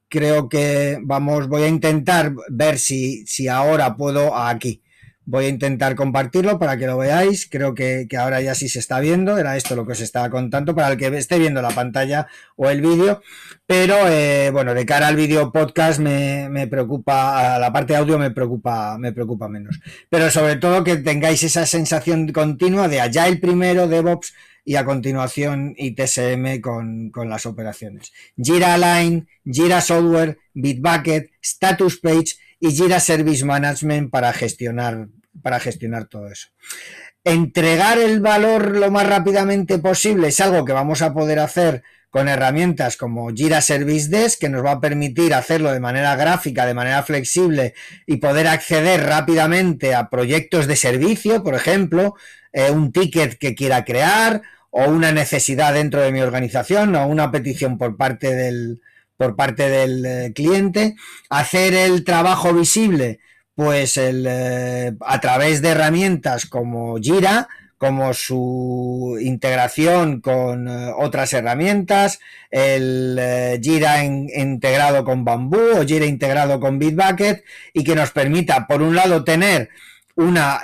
Speaker 1: creo que vamos, voy a intentar ver si, si ahora puedo aquí. Voy a intentar compartirlo para que lo veáis. Creo que, ahora ya sí se está viendo. Era esto lo que os estaba contando para el que esté viendo la pantalla o el vídeo. Pero eh, bueno, de cara al vídeo podcast me, me, preocupa, a la parte audio me preocupa, me preocupa menos. Pero sobre todo que tengáis esa sensación continua de allá el primero, DevOps, y a continuación ITSM con, con las operaciones. Jira Align, Jira Software, Bitbucket, Status Page y Jira Service Management para gestionar, para gestionar todo eso. Entregar el valor lo más rápidamente posible es algo que vamos a poder hacer con herramientas como Jira Service Desk, que nos va a permitir hacerlo de manera gráfica, de manera flexible y poder acceder rápidamente a proyectos de servicio, por ejemplo, eh, un ticket que quiera crear o una necesidad dentro de mi organización o una petición por parte del, por parte del eh, cliente, hacer el trabajo visible, pues el, eh, a través de herramientas como Jira, como su integración con eh, otras herramientas, el Jira integrado con Bamboo o Jira integrado con Bitbucket y que nos permita, por un lado, tener una,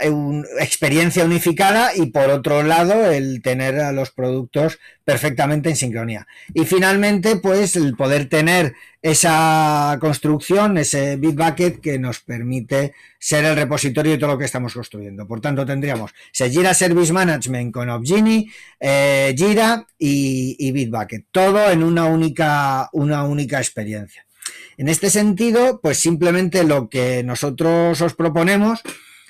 Speaker 1: experiencia unificada y por otro lado el tener a los productos perfectamente en sincronía. Y finalmente, pues el poder tener esa construcción, ese Bitbucket que nos permite ser el repositorio de todo lo que estamos construyendo. Por tanto, tendríamos Jira Service Management con Opgini, eh, Jira y, y Bitbucket. Todo en una única, una única experiencia. En este sentido, pues simplemente lo que nosotros os proponemos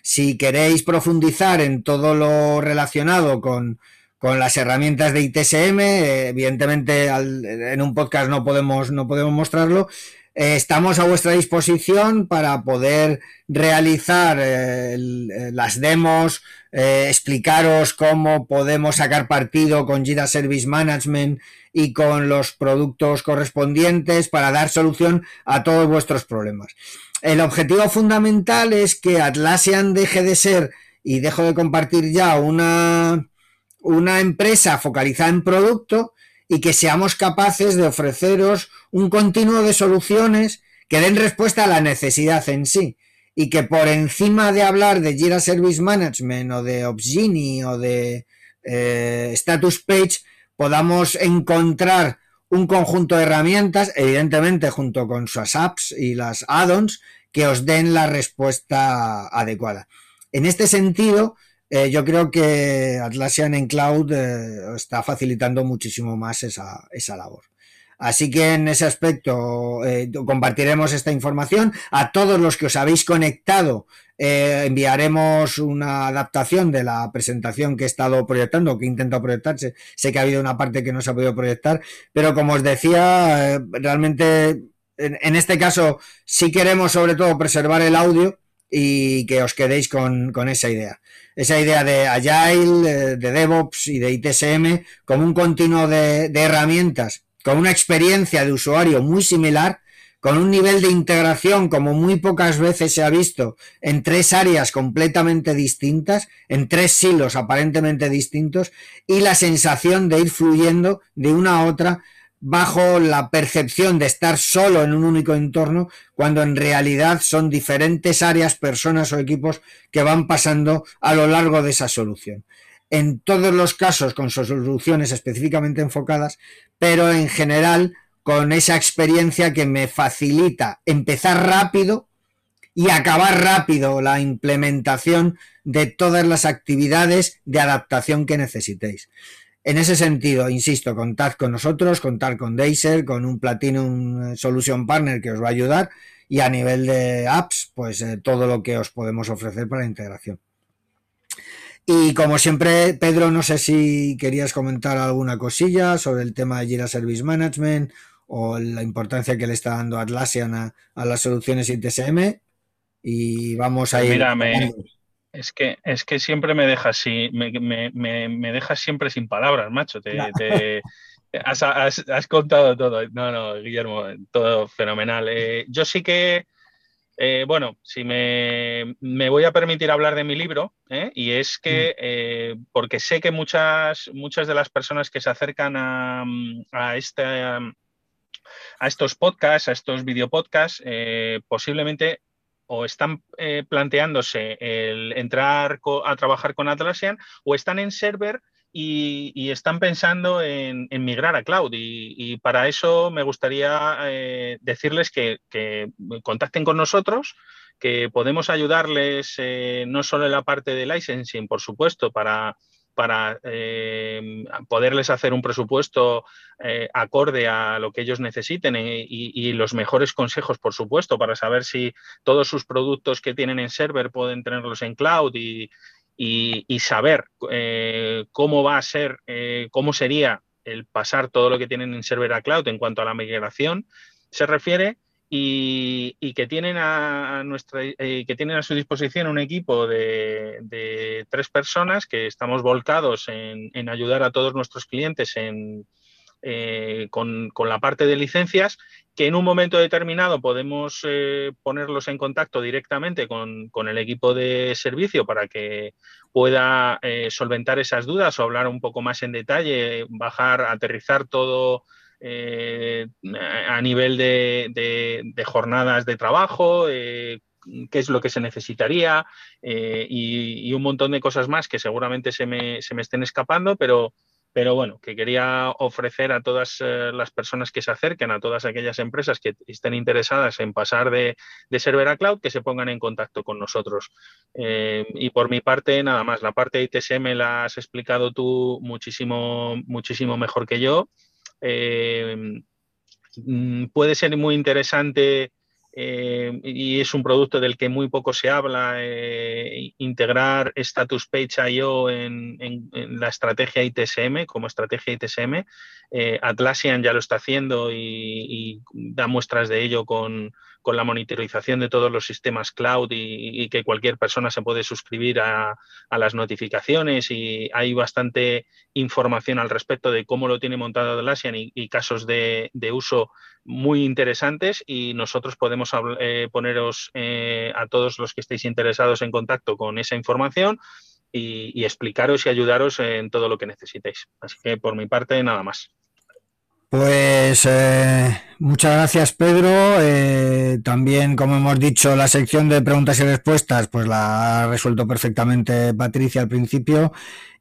Speaker 1: si queréis profundizar en todo lo relacionado con, las herramientas de ITSM, evidentemente en un podcast no podemos, no podemos mostrarlo, Eh, estamos a vuestra disposición para poder realizar eh, las demos, explicaros cómo podemos sacar partido con Jira Service Management y con los productos correspondientes para dar solución a todos vuestros problemas. El objetivo fundamental es que Atlassian deje de ser y dejo de compartir ya una, una empresa focalizada en producto y que seamos capaces de ofreceros un continuo de soluciones que den respuesta a la necesidad en sí y que por encima de hablar de Jira Service Management o de Opsgenie o de eh, Status Page podamos encontrar un conjunto de herramientas, evidentemente junto con sus apps y las add-ons, que os den la respuesta adecuada. En este sentido, eh, yo creo que Atlassian en Cloud eh, está facilitando muchísimo más esa, labor. Así que en ese aspecto eh, compartiremos esta información. A todos los que os habéis conectado enviaremos una adaptación de la presentación que he estado proyectando, que he intentado proyectarse. Sé que ha habido una parte que no se ha podido proyectar, pero como os decía, realmente en, este caso sí queremos sobre todo preservar el audio y que os quedéis con, esa idea. Esa idea de Agile, de DevOps y de ITSM como un continuo de, herramientas, con una experiencia de usuario muy similar, con un nivel de integración como muy pocas veces se ha visto en tres áreas completamente distintas, en tres silos aparentemente distintos, y la sensación de ir fluyendo de una a otra bajo la percepción de estar solo en un único entorno, cuando en realidad son diferentes áreas, personas o equipos que van pasando a lo largo de esa solución. En todos los casos con soluciones específicamente enfocadas, pero en general con esa experiencia que me facilita empezar rápido y acabar rápido la implementación de todas las actividades de adaptación que necesitéis. En ese sentido, insisto, contad con nosotros, contad con Deiser, con un Platinum Solution Partner que os va a ayudar y a nivel de apps, pues eh, todo lo que os podemos ofrecer para la integración. Y como siempre, Pedro, no sé si querías comentar alguna cosilla sobre el tema de Jira Service Management o la importancia que le está dando Atlassian a, las soluciones ITSM. Y vamos a
Speaker 3: pues
Speaker 1: ir.
Speaker 3: Es que, es que siempre me dejas me, me, dejas siempre sin palabras, macho. Te, has, contado todo. No, no, Guillermo, todo fenomenal. Eh, yo sí que, eh, bueno, si me, voy a permitir hablar de mi libro, ¿eh? y es que, mm. porque sé que muchas, muchas de las personas que se acercan a, a este a estos podcasts, a estos videopodcasts, posiblemente o están eh, planteándose el entrar a trabajar con Atlassian o están en server y, están pensando en, migrar a cloud. Y, para eso me gustaría eh, decirles que, contacten con nosotros, que podemos ayudarles eh, no solo en la parte de licensing, por supuesto, para para eh, poderles hacer un presupuesto eh, acorde a lo que ellos necesiten eh, y, los mejores consejos, por supuesto, para saber si todos sus productos que tienen en server pueden tenerlos en cloud y, saber cómo va a ser, cómo sería el pasar todo lo que tienen en server a cloud en cuanto a la migración se refiere y, que, tienen a, nuestra, eh, que tienen a su disposición un equipo de, tres personas que estamos volcados en, ayudar a todos nuestros clientes en, eh, con, la parte de licencias, que en un momento determinado podemos eh, ponerlos en contacto directamente con, el equipo de servicio para que pueda solventar esas dudas o hablar un poco más en detalle, bajar, aterrizar todo eh, a nivel de, jornadas de trabajo, eh, qué es lo que se necesitaría eh, y, un montón de cosas más que seguramente se me, estén escapando, pero, pero bueno, que quería ofrecer a todas las personas que se acerquen, a todas aquellas empresas que estén interesadas en pasar de, de server a cloud, que se pongan en contacto con nosotros. y por mi parte, nada más, la parte de ITSM la has explicado tú muchísimo, muchísimo mejor que yo. Eh, mm, puede ser muy interesante eh, y es un producto del que muy poco se habla, integrar Status Page IO en, la estrategia ITSM como estrategia ITSM. Atlassian ya lo está haciendo y da muestras de ello con, con la monitorización de todos los sistemas cloud y, que cualquier persona se puede suscribir a, las notificaciones y hay bastante información al respecto de cómo lo tiene montado Atlassian y, y casos de, uso muy interesantes y nosotros podemos eh, poneros eh, a todos los que estéis interesados en contacto con esa información y, y explicaros y ayudaros en todo lo que necesitéis. Así que por mi parte, nada más.
Speaker 1: Pues eh, muchas gracias Pedro. Eh, también, como hemos dicho, la sección de preguntas y respuestas, pues la ha resuelto perfectamente Patricia al principio.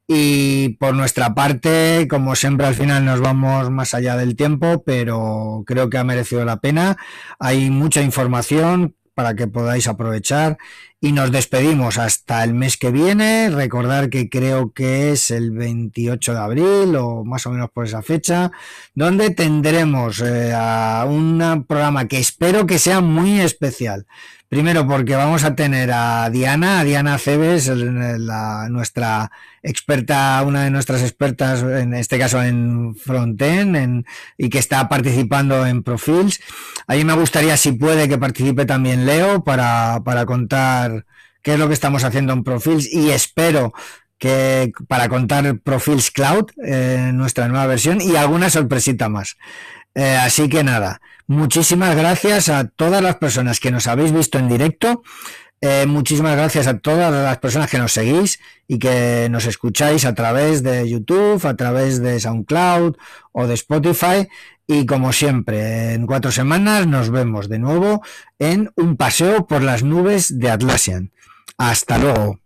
Speaker 1: Y por nuestra parte, como siempre, al final nos vamos más allá del tiempo, pero creo que ha merecido la pena. Hay mucha información para que podáis aprovechar y nos despedimos hasta el mes que viene. Recordar que creo que es el 28 de abril o más o menos por esa fecha, donde tendremos eh, un programa que espero que sea muy especial. Primero porque vamos a tener a Diana, a Diana Cebes, la, nuestra experta, una de nuestras expertas, en este caso en Frontend, en, y que está participando en Profils. Ahí me gustaría, si puede, que participe también Leo para, para qué es lo que estamos haciendo en Profils y espero que para contar Profils Cloud, eh, nuestra nueva versión y alguna sorpresita más. Eh, así que nada, muchísimas gracias a todas las personas que nos habéis visto en directo. Eh, muchísimas gracias a todas las personas que nos seguís y que nos escucháis a través de YouTube, a través de SoundCloud o de Spotify. Y como siempre, en cuatro semanas nos vemos de nuevo en un paseo por las nubes de Atlassian. Hasta luego.